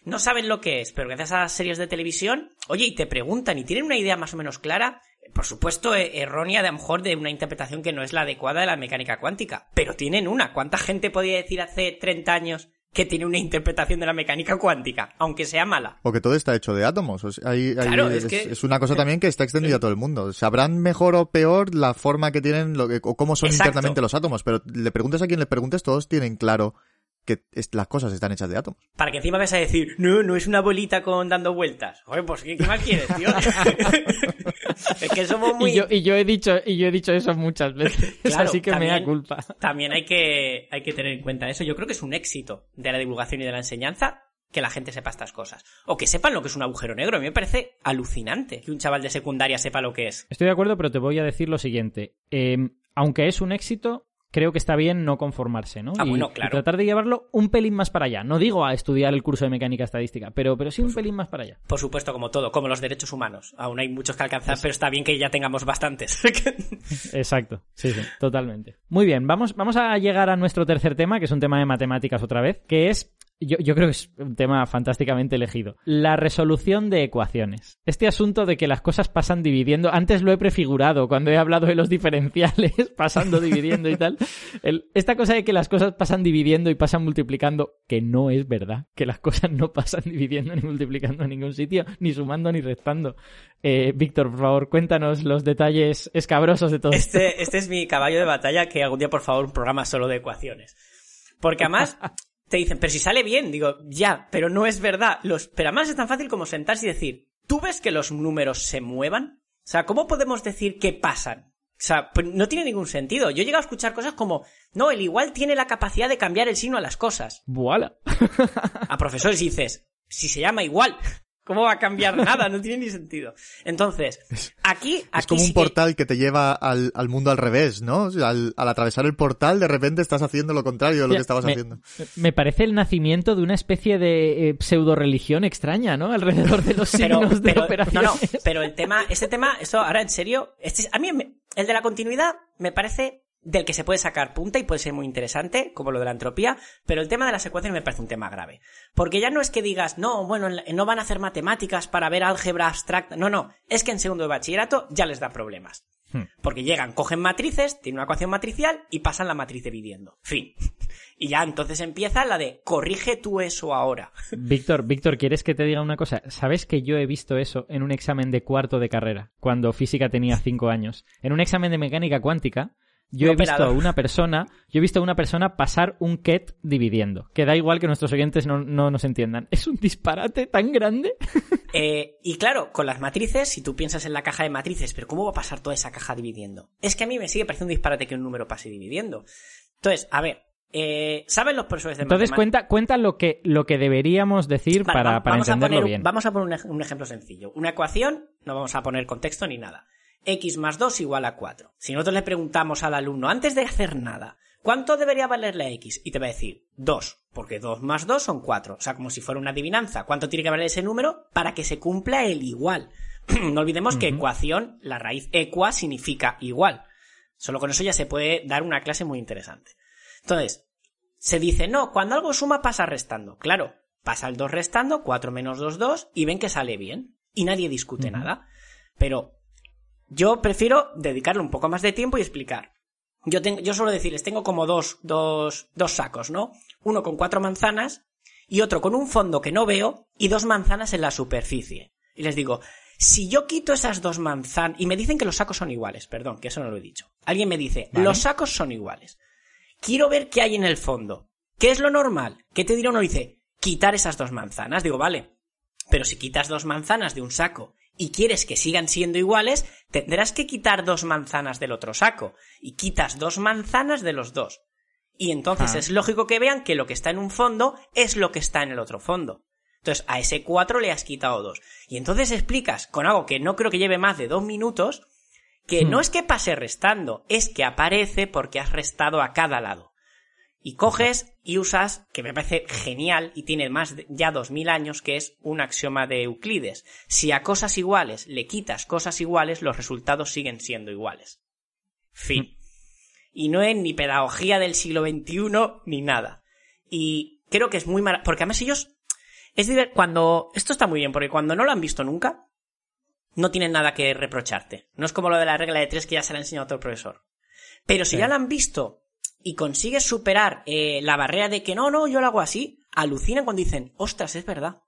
Speaker 3: no, saben lo que es, pero gracias a las series de televisión, oye, y te preguntan y tienen una idea más o menos clara, por supuesto e-, errónea de a lo mejor de una interpretación que no es la adecuada de la mecánica cuántica, pero tienen una. ¿Cuánta gente podía decir hace 30 años que tiene una interpretación de la mecánica cuántica, aunque sea mala.
Speaker 2: O que todo está hecho de átomos. es, una cosa también que está extendida a todo el mundo. Sabrán mejor o peor la forma que tienen lo o cómo son internamente los átomos, pero le preguntes a quien le preguntes, todos tienen claro que las cosas están hechas de átomos.
Speaker 3: Para que encima vas a decir, no, no es una bolita con dando vueltas. Oye, pues ¿qué, más quieres, tío? es que somos muy...
Speaker 1: Y yo, he dicho, y yo he dicho eso muchas veces, así que me da culpa.
Speaker 3: También hay que, hay que tener en cuenta eso. Yo creo que es un éxito de la divulgación y de la enseñanza que la gente sepa estas cosas. O que sepan lo que es un agujero negro. A mí me parece alucinante que un chaval de secundaria sepa lo que es.
Speaker 1: Estoy de acuerdo, pero te voy a decir lo siguiente. Eh, aunque es un éxito, creo que está bien no conformarse, ¿no?
Speaker 3: Ah, bueno, claro.
Speaker 1: tratar de llevarlo un pelín más para allá. No digo a estudiar el curso de mecánica estadística, pero, pero sí un pelín más para allá.
Speaker 3: Por supuesto, como todo, como los derechos humanos. Aún hay muchos que alcanzar, pero está bien que ya tengamos bastantes.
Speaker 1: Exacto, sí, sí, totalmente. Muy bien, vamos, vamos a llegar a nuestro tercer tema, que es un tema de matemáticas otra vez, que es yo, yo, creo que es un tema fantásticamente elegido. La resolución de ecuaciones. Este asunto de que las cosas pasan dividiendo, antes lo he prefigurado cuando he hablado de los diferenciales, pasando, dividiendo y tal. esta cosa de que las cosas pasan dividiendo y pasan multiplicando, que no es verdad, que las cosas no pasan dividiendo ni multiplicando en ningún sitio, ni sumando ni restando. Eh, Víctor, por favor, cuéntanos los detalles escabrosos de todo
Speaker 3: este,
Speaker 1: esto.
Speaker 3: Este es mi caballo de batalla, que algún día, por favor, un programa solo de ecuaciones. Porque además, te dicen, pero si sale bien, digo, ya, pero no es verdad. Los, pero además es tan fácil como sentarse y decir, ¿tú ves que los números se muevan? O sea, ¿cómo podemos decir que pasan? O sea, pues no tiene ningún sentido. Yo he llegado a escuchar cosas como, no, el igual tiene la capacidad de cambiar el signo a las cosas.
Speaker 1: ¡Voilà!
Speaker 3: a profesores dices, si se llama igual. ¿Cómo va a cambiar nada? No tiene ni sentido. Entonces, aquí...
Speaker 2: es como un portal que... te lleva al, mundo al revés, ¿no? al, atravesar el portal, de repente estás haciendo lo contrario de lo que estabas haciendo.
Speaker 1: Me parece el nacimiento de una especie de eh, pseudo religión extraña, ¿no? Alrededor de los signos de operaciones. No, no,
Speaker 3: pero el tema, este tema, eso ahora en serio, este, a mí el de la continuidad me parece del que se puede sacar punta y puede ser muy interesante, como lo de la entropía, pero el tema de las ecuaciones me parece un tema grave. Porque ya no es que digas, no, bueno, no van a hacer matemáticas para ver álgebra abstracta. No, no, es que en segundo de bachillerato ya les da problemas. Hmm. Porque llegan, cogen matrices, tienen una ecuación matricial y pasan la matriz dividiendo. Fin. Y ya entonces empieza la de corrige tú eso ahora.
Speaker 1: Víctor, Víctor, ¿quieres que te diga una cosa? ¿Sabes que yo he visto eso en un examen de cuarto de carrera, cuando física tenía cinco años? En un examen de mecánica cuántica, yo he visto a una persona, yo he visto a una persona pasar un ket dividiendo. Que da igual que nuestros oyentes no, nos entiendan. Es un disparate tan grande.
Speaker 3: Eh, y claro, con las matrices, si tú piensas en la caja de matrices, pero ¿cómo va a pasar toda esa caja dividiendo? Es que a mí me sigue pareciendo un disparate que un número pase dividiendo. Entonces, a ver, eh, ¿Saben los profesores de
Speaker 1: Entonces cuenta, cuenta lo que, lo que deberíamos decir para, para entenderlo bien.
Speaker 3: Vamos a poner un, ejemplo sencillo. Una ecuación, no vamos a poner contexto ni nada x más 2 igual a 4. Si nosotros le preguntamos al alumno, antes de hacer nada, ¿cuánto debería valer la x? Y te va a decir 2, porque 2 más 2 son 4. O sea, como si fuera una adivinanza. ¿Cuánto tiene que valer ese número para que se cumpla el igual? no olvidemos que ecuación, la raíz equa significa igual. Solo con eso ya se puede dar una clase muy interesante. Entonces, se dice, no, cuando algo suma pasa restando. Claro, pasa el 2 restando, 4 menos 2, 2, y ven que sale bien. Y nadie discute nada. Pero yo prefiero dedicarle un poco más de tiempo y explicar. Yo, tengo, yo suelo decirles, tengo como dos, dos, dos sacos, ¿no? Uno con cuatro manzanas y otro con un fondo que no veo y dos manzanas en la superficie. Y les digo, si yo quito esas dos manzanas, y me dicen que los sacos son iguales, perdón, que eso no lo he dicho. Alguien me dice, los sacos son iguales. Quiero ver qué hay en el fondo. ¿Qué es lo normal? ¿Qué te dirá uno? Dice, quitar esas dos manzanas. Digo, vale. Pero si quitas dos manzanas de un saco y quieres que sigan siendo iguales, tendrás que quitar dos manzanas del otro saco y quitas dos manzanas de los dos. Y entonces ah. es lógico que vean que lo que está en un fondo es lo que está en el otro fondo. Entonces a ese cuatro le has quitado dos. Y entonces explicas con algo que no creo que lleve más de dos minutos que hmm. no es que pase restando, es que aparece porque has restado a cada lado. Y coges y usas, que me parece genial y tiene más de, ya dos mil años, que es un axioma de Euclides. Si a cosas iguales le quitas cosas iguales, los resultados siguen siendo iguales. Fin. Mm. Y no es ni pedagogía del siglo XXI ni nada. Y creo que es muy mal, porque además ellos Es cuando. Esto está muy bien, porque cuando no lo han visto nunca, no tienen nada que reprocharte. No es como lo de la regla de tres que ya se la ha enseñado otro profesor. Pero si ya lo han visto y consigues superar eh, la barrera de que no, no, yo lo hago así, alucinan cuando dicen, ostras, es verdad.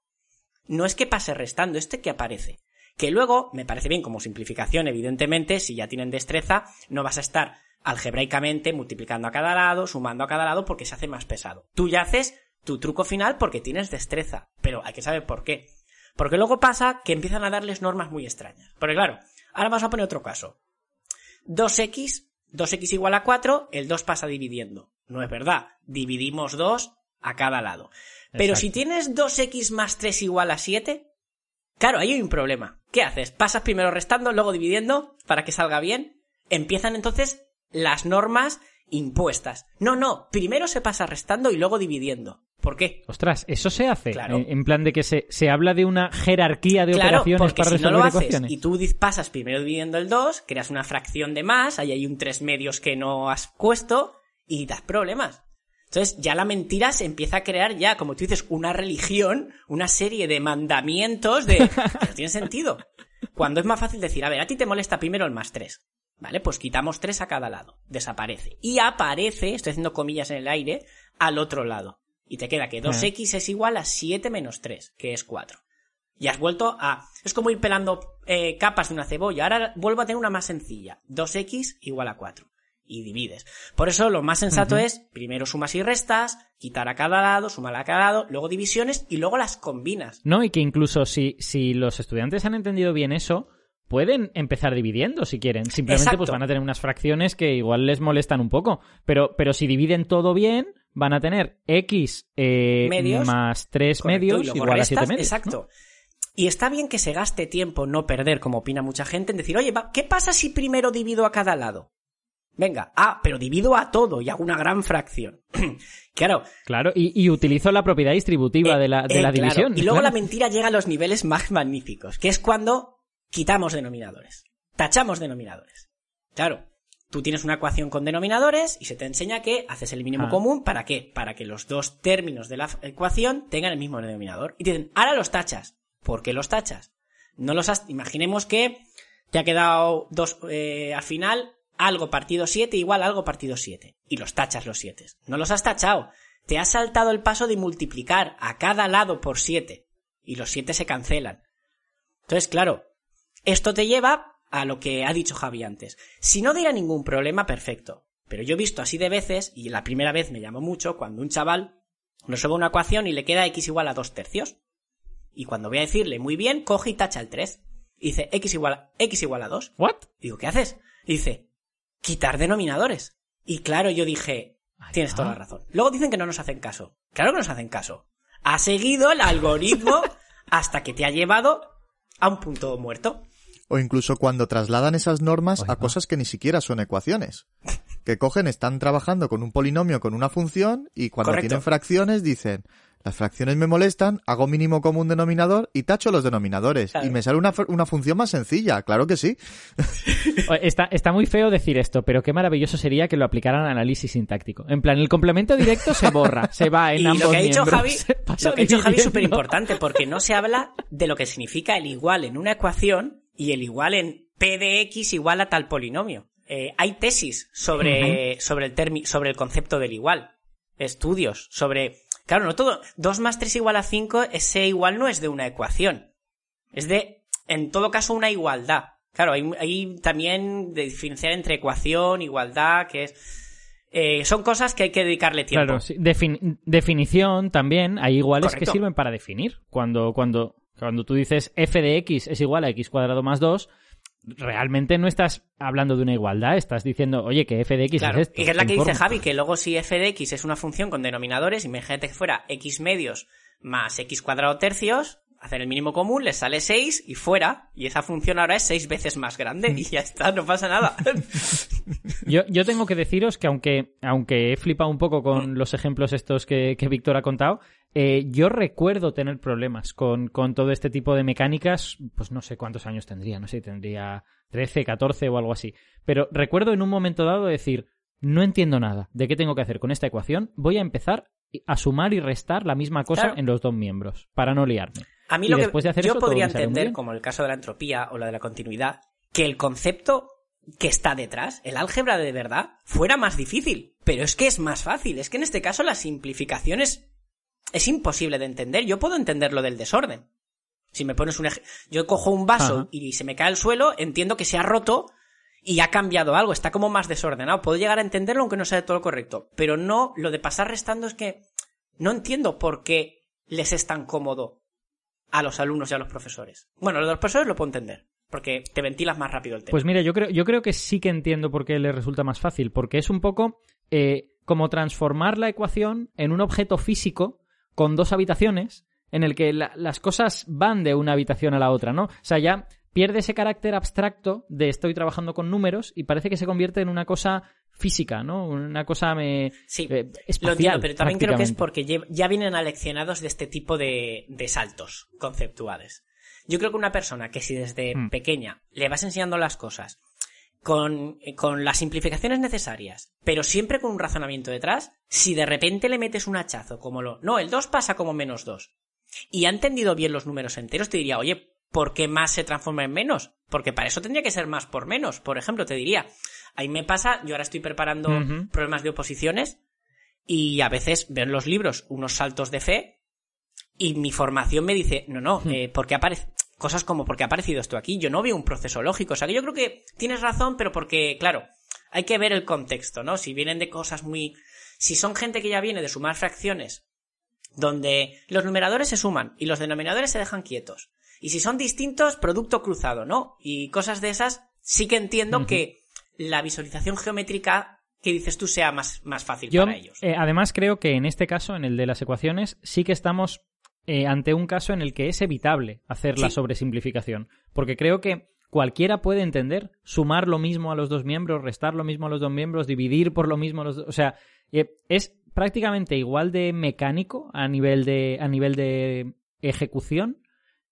Speaker 3: No es que pase restando, este que aparece. Que luego, me parece bien como simplificación, evidentemente, si ya tienen destreza, no vas a estar algebraicamente multiplicando a cada lado, sumando a cada lado, porque se hace más pesado. Tú ya haces tu truco final porque tienes destreza, pero hay que saber por qué. Porque luego pasa que empiezan a darles normas muy extrañas. Porque claro, ahora vamos a poner otro caso. 2x, 2x igual a 4, el 2 pasa dividiendo. No es verdad, dividimos 2 a cada lado. Pero si tienes 2x más 3 igual a 7, claro, ahí hay un problema. ¿Qué haces? ¿Pasas primero restando, luego dividiendo para que salga bien? Empiezan entonces las normas impuestas. No, no, primero se pasa restando y luego dividiendo. ¿Por qué?
Speaker 1: Ostras, eso se hace. En, plan de que se, se, habla de una jerarquía de operaciones para resolver no lo haces
Speaker 3: Y tú pasas primero dividiendo el 2, creas una fracción de más, ahí hay un 3 medios que no has puesto y das problemas. Entonces ya la mentira se empieza a crear ya, como tú dices, una religión, una serie de mandamientos de... no tiene sentido. Cuando es más fácil decir, a ver, a ti te molesta primero el más 3. Vale, pues quitamos 3 a cada lado. Desaparece. Y aparece, estoy haciendo comillas en el aire, al otro lado. Y te queda que 2x es igual a 7 menos 3, que es 4. Y has vuelto a... Es como ir pelando eh, capas de una cebolla. Ahora vuelvo a tener una más sencilla. 2x igual a 4 y divides. Por eso lo más sensato es primero sumas y restas, quitar a cada lado, sumar a cada lado, luego divisiones y luego las combinas.
Speaker 1: No, y que incluso si, si los estudiantes han entendido bien eso, pueden empezar dividiendo si quieren. Simplemente pues van a tener unas fracciones que igual les molestan un poco. Pero, pero si dividen todo bien, van a tener x eh, más 3 medios igual a 7 medios.
Speaker 3: Exacto. Y está bien que se gaste tiempo, no perder, como opina mucha gente, en decir, oye, ¿qué pasa si primero divido a cada lado? Venga, ah, pero divido a todo y hago una gran fracción. claro.
Speaker 1: Claro, y, utilizo la propiedad distributiva de la, de eh, la división.
Speaker 3: Y luego la mentira llega a los niveles más magníficos, que es cuando quitamos denominadores. Tachamos denominadores. Claro, tú tienes una ecuación con denominadores y se te enseña que haces el mínimo ah. común. ¿Para qué? Para que los dos términos de la ecuación tengan el mismo denominador. Y te dicen, ahora los tachas. ¿Por qué los tachas? No los has... Imaginemos que te ha quedado dos... Eh, al final algo partido 7 igual algo partido 7. Y los tachas los 7. No los has tachado. Te has saltado el paso de multiplicar a cada lado por 7. Y los 7 se cancelan. Entonces, claro, esto te lleva a lo que ha dicho Javi antes. Si no diera ningún problema, perfecto. Pero yo he visto así de veces, y la primera vez me llamó mucho, cuando un chaval resuelve una ecuación y le queda x igual a 2 tercios. Y cuando voy a decirle muy bien, coge y tacha el 3. Y dice x igual, x igual a 2.
Speaker 1: ¿What?
Speaker 3: Digo, ¿qué haces? Y dice, quitar denominadores. Y claro, yo dije, tienes toda la razón. Luego dicen que no nos hacen caso. Claro que nos hacen caso. Ha seguido el algoritmo hasta que te ha llevado a un punto muerto.
Speaker 2: O incluso cuando trasladan esas normas a cosas que ni siquiera son ecuaciones. Que cogen, están trabajando con un polinomio, con una función, y cuando tienen fracciones dicen, las fracciones me molestan, hago mínimo común denominador y tacho los denominadores. Y me sale una, una, función más sencilla, claro que sí.
Speaker 1: Está, está muy feo decir esto, pero qué maravilloso sería que lo aplicaran al análisis sintáctico. En plan, el complemento directo se borra, se va en y ambos
Speaker 3: lo que ha
Speaker 1: dicho
Speaker 3: Javi, lo que ha dicho Javi es súper importante, porque no se habla de lo que significa el igual en una ecuación y el igual en p de x igual a tal polinomio. Eh, hay tesis sobre, sobre, el sobre el concepto del igual. Estudios sobre Claro, no todo. 2 más 3 igual a 5, ese igual no es de una ecuación. Es de, en todo caso, una igualdad. Claro, hay, también de diferenciar entre ecuación, igualdad, que es... Eh, son cosas que hay que dedicarle tiempo.
Speaker 1: Claro, sí. definición también, hay iguales que sirven para definir. Cuando, cuando, cuando tú dices f de x es igual a x cuadrado más 2, realmente no estás hablando de una igualdad, estás diciendo, oye, que f de x es esto.
Speaker 3: Y es la que dice Javi, que luego si f de x es una función con denominadores, imagínate que fuera x medios más x cuadrado tercios, hacer el mínimo común, le sale 6 y fuera, y esa función ahora es 6 veces más grande, y ya está, no pasa nada.
Speaker 1: yo, yo tengo que deciros que aunque, aunque he flipado un poco con los ejemplos estos que, que Víctor ha contado, eh, yo recuerdo tener problemas con, con, todo este tipo de mecánicas, pues no sé cuántos años tendría, no sé, tendría 13, 14 o algo así. Pero recuerdo en un momento dado decir, no entiendo nada de qué tengo que hacer con esta ecuación, voy a empezar a sumar y restar la misma cosa en los dos miembros, para no liarme.
Speaker 3: A mí lo que yo podría entender, como el caso de la entropía o la de la continuidad, que el concepto que está detrás, el álgebra de verdad, fuera más difícil. Pero es que es más fácil. Es que en este caso la simplificación es, es imposible de entender. Yo puedo entender lo del desorden. Si me pones un yo cojo un vaso y se me cae al suelo, entiendo que se ha roto y ha cambiado algo, está como más desordenado. Puedo llegar a entenderlo aunque no sea de todo lo correcto. Pero no, lo de pasar restando es que no entiendo por qué les es tan cómodo a los alumnos y a los profesores. Bueno, lo de los profesores lo puedo entender. Porque te ventilas más rápido el tema.
Speaker 1: Pues mira, yo creo, yo creo que sí que entiendo por qué les resulta más fácil. Porque es un poco eh, como transformar la ecuación en un objeto físico con dos habitaciones en el que las cosas van de una habitación a la otra, ¿no? O sea, ya pierde ese carácter abstracto de estoy trabajando con números y parece que se convierte en una cosa física, ¿no? Una cosa me,
Speaker 3: sí, eh, lo entiendo, pero también creo que es porque ya vienen aleccionados de este tipo de, de saltos conceptuales. Yo creo que una persona que si desde hmm. pequeña le vas enseñando las cosas con, con, las simplificaciones necesarias, pero siempre con un razonamiento detrás, si de repente le metes un hachazo como lo... No, el 2 pasa como menos 2. Y ha entendido bien los números enteros, te diría, oye, ¿por qué más se transforma en menos? Porque para eso tendría que ser más por menos. Por ejemplo, te diría, ahí me pasa, yo ahora estoy preparando problemas de oposiciones y a veces veo en los libros unos saltos de fe y mi formación me dice, no, no, eh, porque aparece cosas como porque ha aparecido esto aquí, yo no veo un proceso lógico, o sea que yo creo que tienes razón, pero porque, claro, hay que ver el contexto, ¿no? Si vienen de cosas muy... Si son gente que ya viene de sumar fracciones, donde los numeradores se suman y los denominadores se dejan quietos, y si son distintos, producto cruzado, ¿no? Y cosas de esas, sí que entiendo que la visualización geométrica que dices tú sea más, más fácil para ellos.
Speaker 1: Eh, además, creo que en este caso, en el de las ecuaciones, sí que estamos eh, ante un caso en el que es evitable hacer la sobresimplificación. Porque creo que cualquiera puede entender sumar lo mismo a los dos miembros, restar lo mismo a los dos miembros, dividir por lo mismo a los dos. O sea, eh, es prácticamente igual de mecánico a nivel de, a nivel de ejecución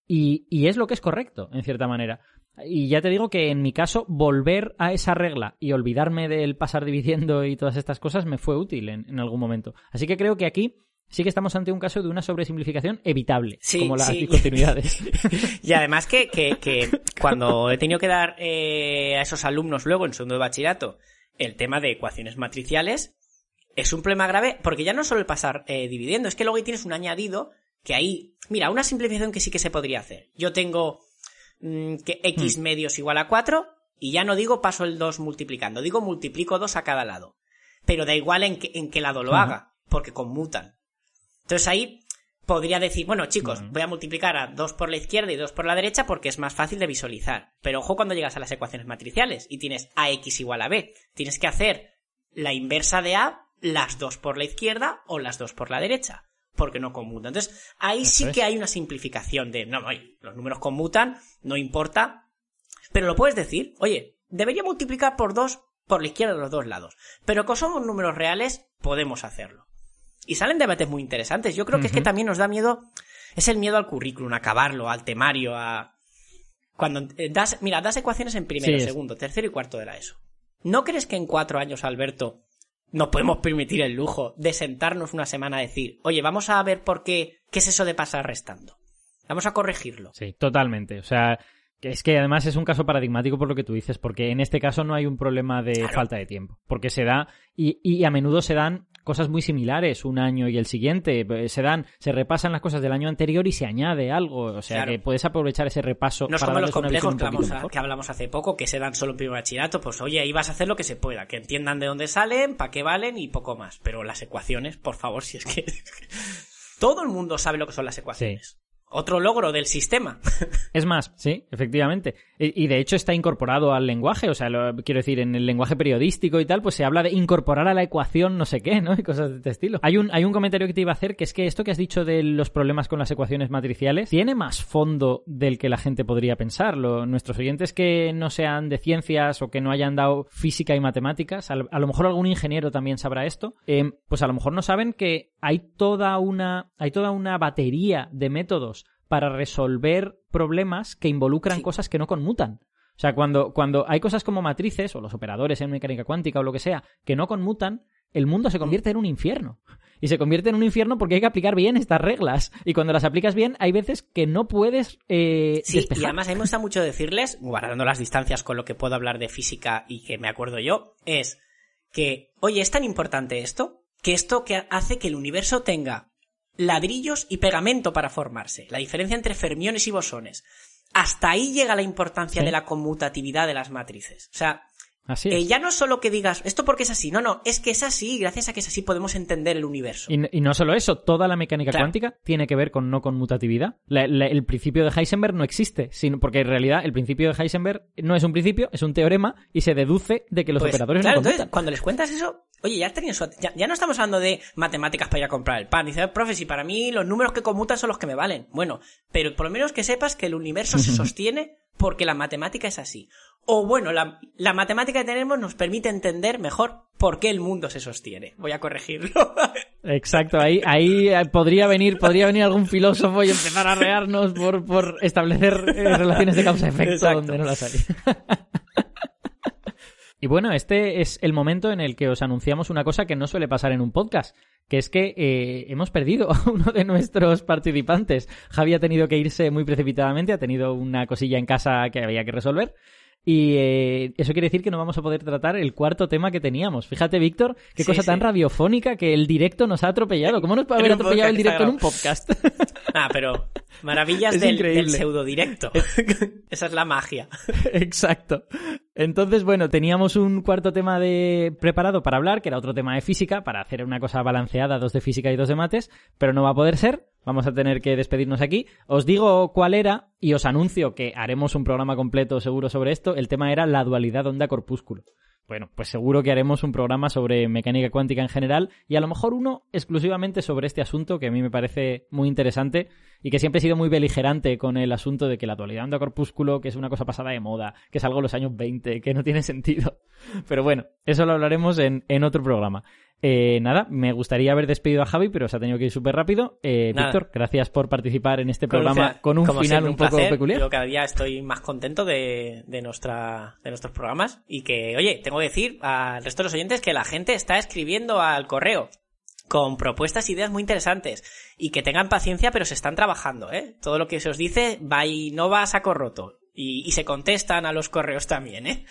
Speaker 1: y, es lo que es correcto, en cierta manera. Y ya te digo que en mi caso, volver a esa regla y olvidarme del pasar dividiendo y todas estas cosas me fue útil en, algún momento. Así que creo que aquí sí que estamos ante un caso de una sobresimplificación evitable, como las discontinuidades.
Speaker 3: y además que, que, cuando he tenido que dar eh, a esos alumnos luego en segundo de bachillerato el tema de ecuaciones matriciales, es un problema grave porque ya no solo el pasar eh, dividiendo, es que luego ahí tienes un añadido que ahí, mira, una simplificación que sí que se podría hacer. Yo tengo mm, que x hmm. medios igual a 4 y ya no digo paso el 2 multiplicando, digo multiplico 2 a cada lado. Pero da igual en, en qué lado lo haga, porque conmutan. Entonces ahí podría decir, bueno chicos, voy a multiplicar a 2 por la izquierda y 2 por la derecha porque es más fácil de visualizar. Pero ojo cuando llegas a las ecuaciones matriciales y tienes ax igual a b. Tienes que hacer la inversa de a, las 2 por la izquierda o las 2 por la derecha porque no conmutan. Entonces, ahí sí que hay una simplificación de, no, los números conmutan, no importa, pero lo puedes decir, oye, debería multiplicar por dos por la izquierda de los dos lados, pero como somos números reales, podemos hacerlo. Y salen debates muy interesantes. Yo creo que es que también nos da miedo, es el miedo al currículum, a acabarlo, al temario, a... Cuando eh, das, mira, das ecuaciones en primero, segundo, tercero y cuarto de la ESO. ¿No crees que en cuatro años, Alberto, nos podemos permitir el lujo de sentarnos una semana a decir, oye, vamos a ver por qué, qué es eso de pasar restando. Vamos a corregirlo.
Speaker 1: Sí, totalmente. O sea, es que además es un caso paradigmático por lo que tú dices, porque en este caso no hay un problema de falta de tiempo, porque se da, y, y, a menudo se dan cosas muy similares un año y el siguiente. Se dan, se repasan las cosas del año anterior y se añade algo. O sea que puedes aprovechar ese repaso.
Speaker 3: No es como los complejos que hablamos, hace poco, que se dan solo en primer bachillerato. Pues oye, ahí vas a hacer lo que se pueda, que entiendan de dónde salen, para qué valen y poco más. Pero las ecuaciones, por favor, si es que. Todo el mundo sabe lo que son las ecuaciones otro logro del sistema.
Speaker 1: Es más, sí, efectivamente. Y, de hecho está incorporado al lenguaje, o sea, quiero decir, en el lenguaje periodístico y tal, pues se habla de incorporar a la ecuación no sé qué, ¿no? Y cosas de este estilo. Hay un, hay un comentario que te iba a hacer, que es que esto que has dicho de los problemas con las ecuaciones matriciales tiene más fondo del que la gente podría pensarlo. Nuestros oyentes que no sean de ciencias o que no hayan dado física y matemáticas, a, lo mejor algún ingeniero también sabrá esto, eh, pues a lo mejor no saben que hay toda una, hay toda una batería de métodos para resolver problemas que involucran cosas que no conmutan. O sea, cuando, cuando hay cosas como matrices o los operadores en mecánica cuántica o lo que sea que no conmutan, el mundo se convierte en un infierno. Y se convierte en un infierno porque hay que aplicar bien estas reglas. Y cuando las aplicas bien, hay veces que no puedes. Eh,
Speaker 3: sí, y además a mí me gusta mucho decirles, guardando las distancias con lo que puedo hablar de física y que me acuerdo yo, es que, oye, es tan importante esto, que esto que hace que el universo tenga ladrillos y pegamento para formarse. La diferencia entre fermiones y bosones. Hasta ahí llega la importancia de la conmutatividad de las matrices. O sea,
Speaker 1: Así
Speaker 3: eh, ya no solo que digas, esto porque es así, no, no, es que es así, gracias a que es así podemos entender el universo.
Speaker 1: Y, no solo eso, toda la mecánica cuántica tiene que ver con no conmutatividad. el principio de Heisenberg no existe, sino porque en realidad el principio de Heisenberg no es un principio, es un teorema y se deduce de que los pues, operadores
Speaker 3: claro,
Speaker 1: no conmutan.
Speaker 3: Entonces, cuando les cuentas eso, oye, ya, ya, ya, no estamos hablando de matemáticas para ir a comprar el pan. Dice, profe, si para mí los números que conmutan son los que me valen. Bueno, pero por lo menos que sepas que el universo se sostiene porque la matemática es así. O bueno, la, matemática que tenemos nos permite entender mejor por qué el mundo se sostiene. Voy a corregirlo.
Speaker 1: Exacto, ahí, ahí podría venir, podría venir algún filósofo y empezar a rearnos por, por establecer eh, relaciones de causa-efecto donde no las hay. Y bueno, este es el momento en el que os anunciamos una cosa que no suele pasar en un podcast, que es que eh, hemos perdido a uno de nuestros participantes. Javi ha tenido que irse muy precipitadamente, ha tenido una cosilla en casa que había que resolver. Y eh, eso quiere decir que no vamos a poder tratar el cuarto tema que teníamos. Fíjate, Víctor, qué cosa tan radiofónica que el directo nos ha atropellado. ¿Cómo nos puede haber atropellado el directo en un podcast?
Speaker 3: Ah, pero maravillas del, del pseudo directo. Esa es la magia.
Speaker 1: Exacto. Entonces, bueno, teníamos un cuarto tema de preparado para hablar, que era otro tema de física, para hacer una cosa balanceada, dos de física y dos de mates, pero no va a poder ser. Vamos a tener que despedirnos aquí. Os digo cuál era y os anuncio que haremos un programa completo seguro sobre esto. El tema era la dualidad onda-corpúsculo. Bueno, pues seguro que haremos un programa sobre mecánica cuántica en general y a lo mejor uno exclusivamente sobre este asunto que a mí me parece muy interesante y que siempre he sido muy beligerante con el asunto de que la dualidad onda-corpúsculo, que es una cosa pasada de moda, que es algo de los años 20, que no tiene sentido. Pero bueno, eso lo hablaremos en, en otro programa. Eh, nada, me gustaría haber despedido a Javi, pero se ha tenido que ir súper rápido. Eh, Víctor, gracias por participar en este programa con un final un, poco peculiar.
Speaker 3: Yo cada día estoy más contento de, de, nuestra, de nuestros programas y que, oye, tengo que decir al resto de los oyentes que la gente está escribiendo al correo con propuestas e ideas muy interesantes y que tengan paciencia, pero se están trabajando, ¿eh? Todo lo que se os dice va y no va a saco roto y, y se contestan a los correos también, ¿eh?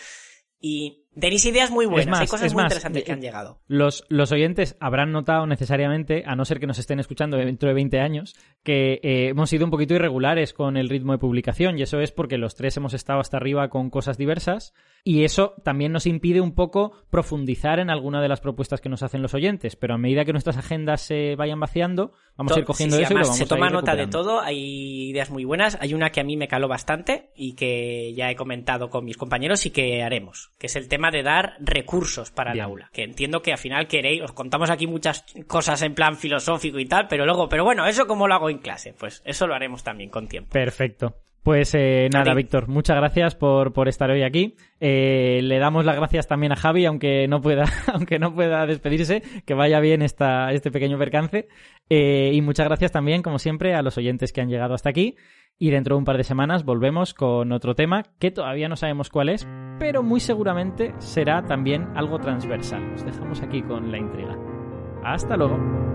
Speaker 3: Y tenéis ideas muy buenas, hay cosas muy interesantes que han llegado.
Speaker 1: Los, los oyentes habrán notado necesariamente, a no ser que nos estén escuchando dentro de 20 años, que eh, hemos sido un poquito irregulares con el ritmo de publicación y eso es porque los tres hemos estado hasta arriba con cosas diversas y eso también nos impide un poco profundizar en alguna de las propuestas que nos hacen los oyentes, pero a medida que nuestras agendas se vayan vaciando, vamos a ir cogiendo eso y lo vamos
Speaker 3: se toma
Speaker 1: nota
Speaker 3: de todo, hay ideas muy buenas, hay una que a mí me caló bastante y que ya he comentado con mis compañeros y que haremos, que es el tema de dar recursos para el aula, que entiendo que al final queréis, os contamos aquí muchas cosas en plan filosófico y tal, pero luego, pero bueno, eso como lo hago en clase, pues eso lo haremos también con tiempo.
Speaker 1: Perfecto. Pues eh, nada, Víctor, muchas gracias por, por estar hoy aquí. Eh, le damos las gracias también a Javi, aunque no pueda, aunque no pueda despedirse, que vaya bien esta, este pequeño percance. Eh, y muchas gracias también, como siempre, a los oyentes que han llegado hasta aquí. Y dentro de un par de semanas volvemos con otro tema que todavía no sabemos cuál es, pero muy seguramente será también algo transversal. Nos dejamos aquí con la intriga. Hasta luego.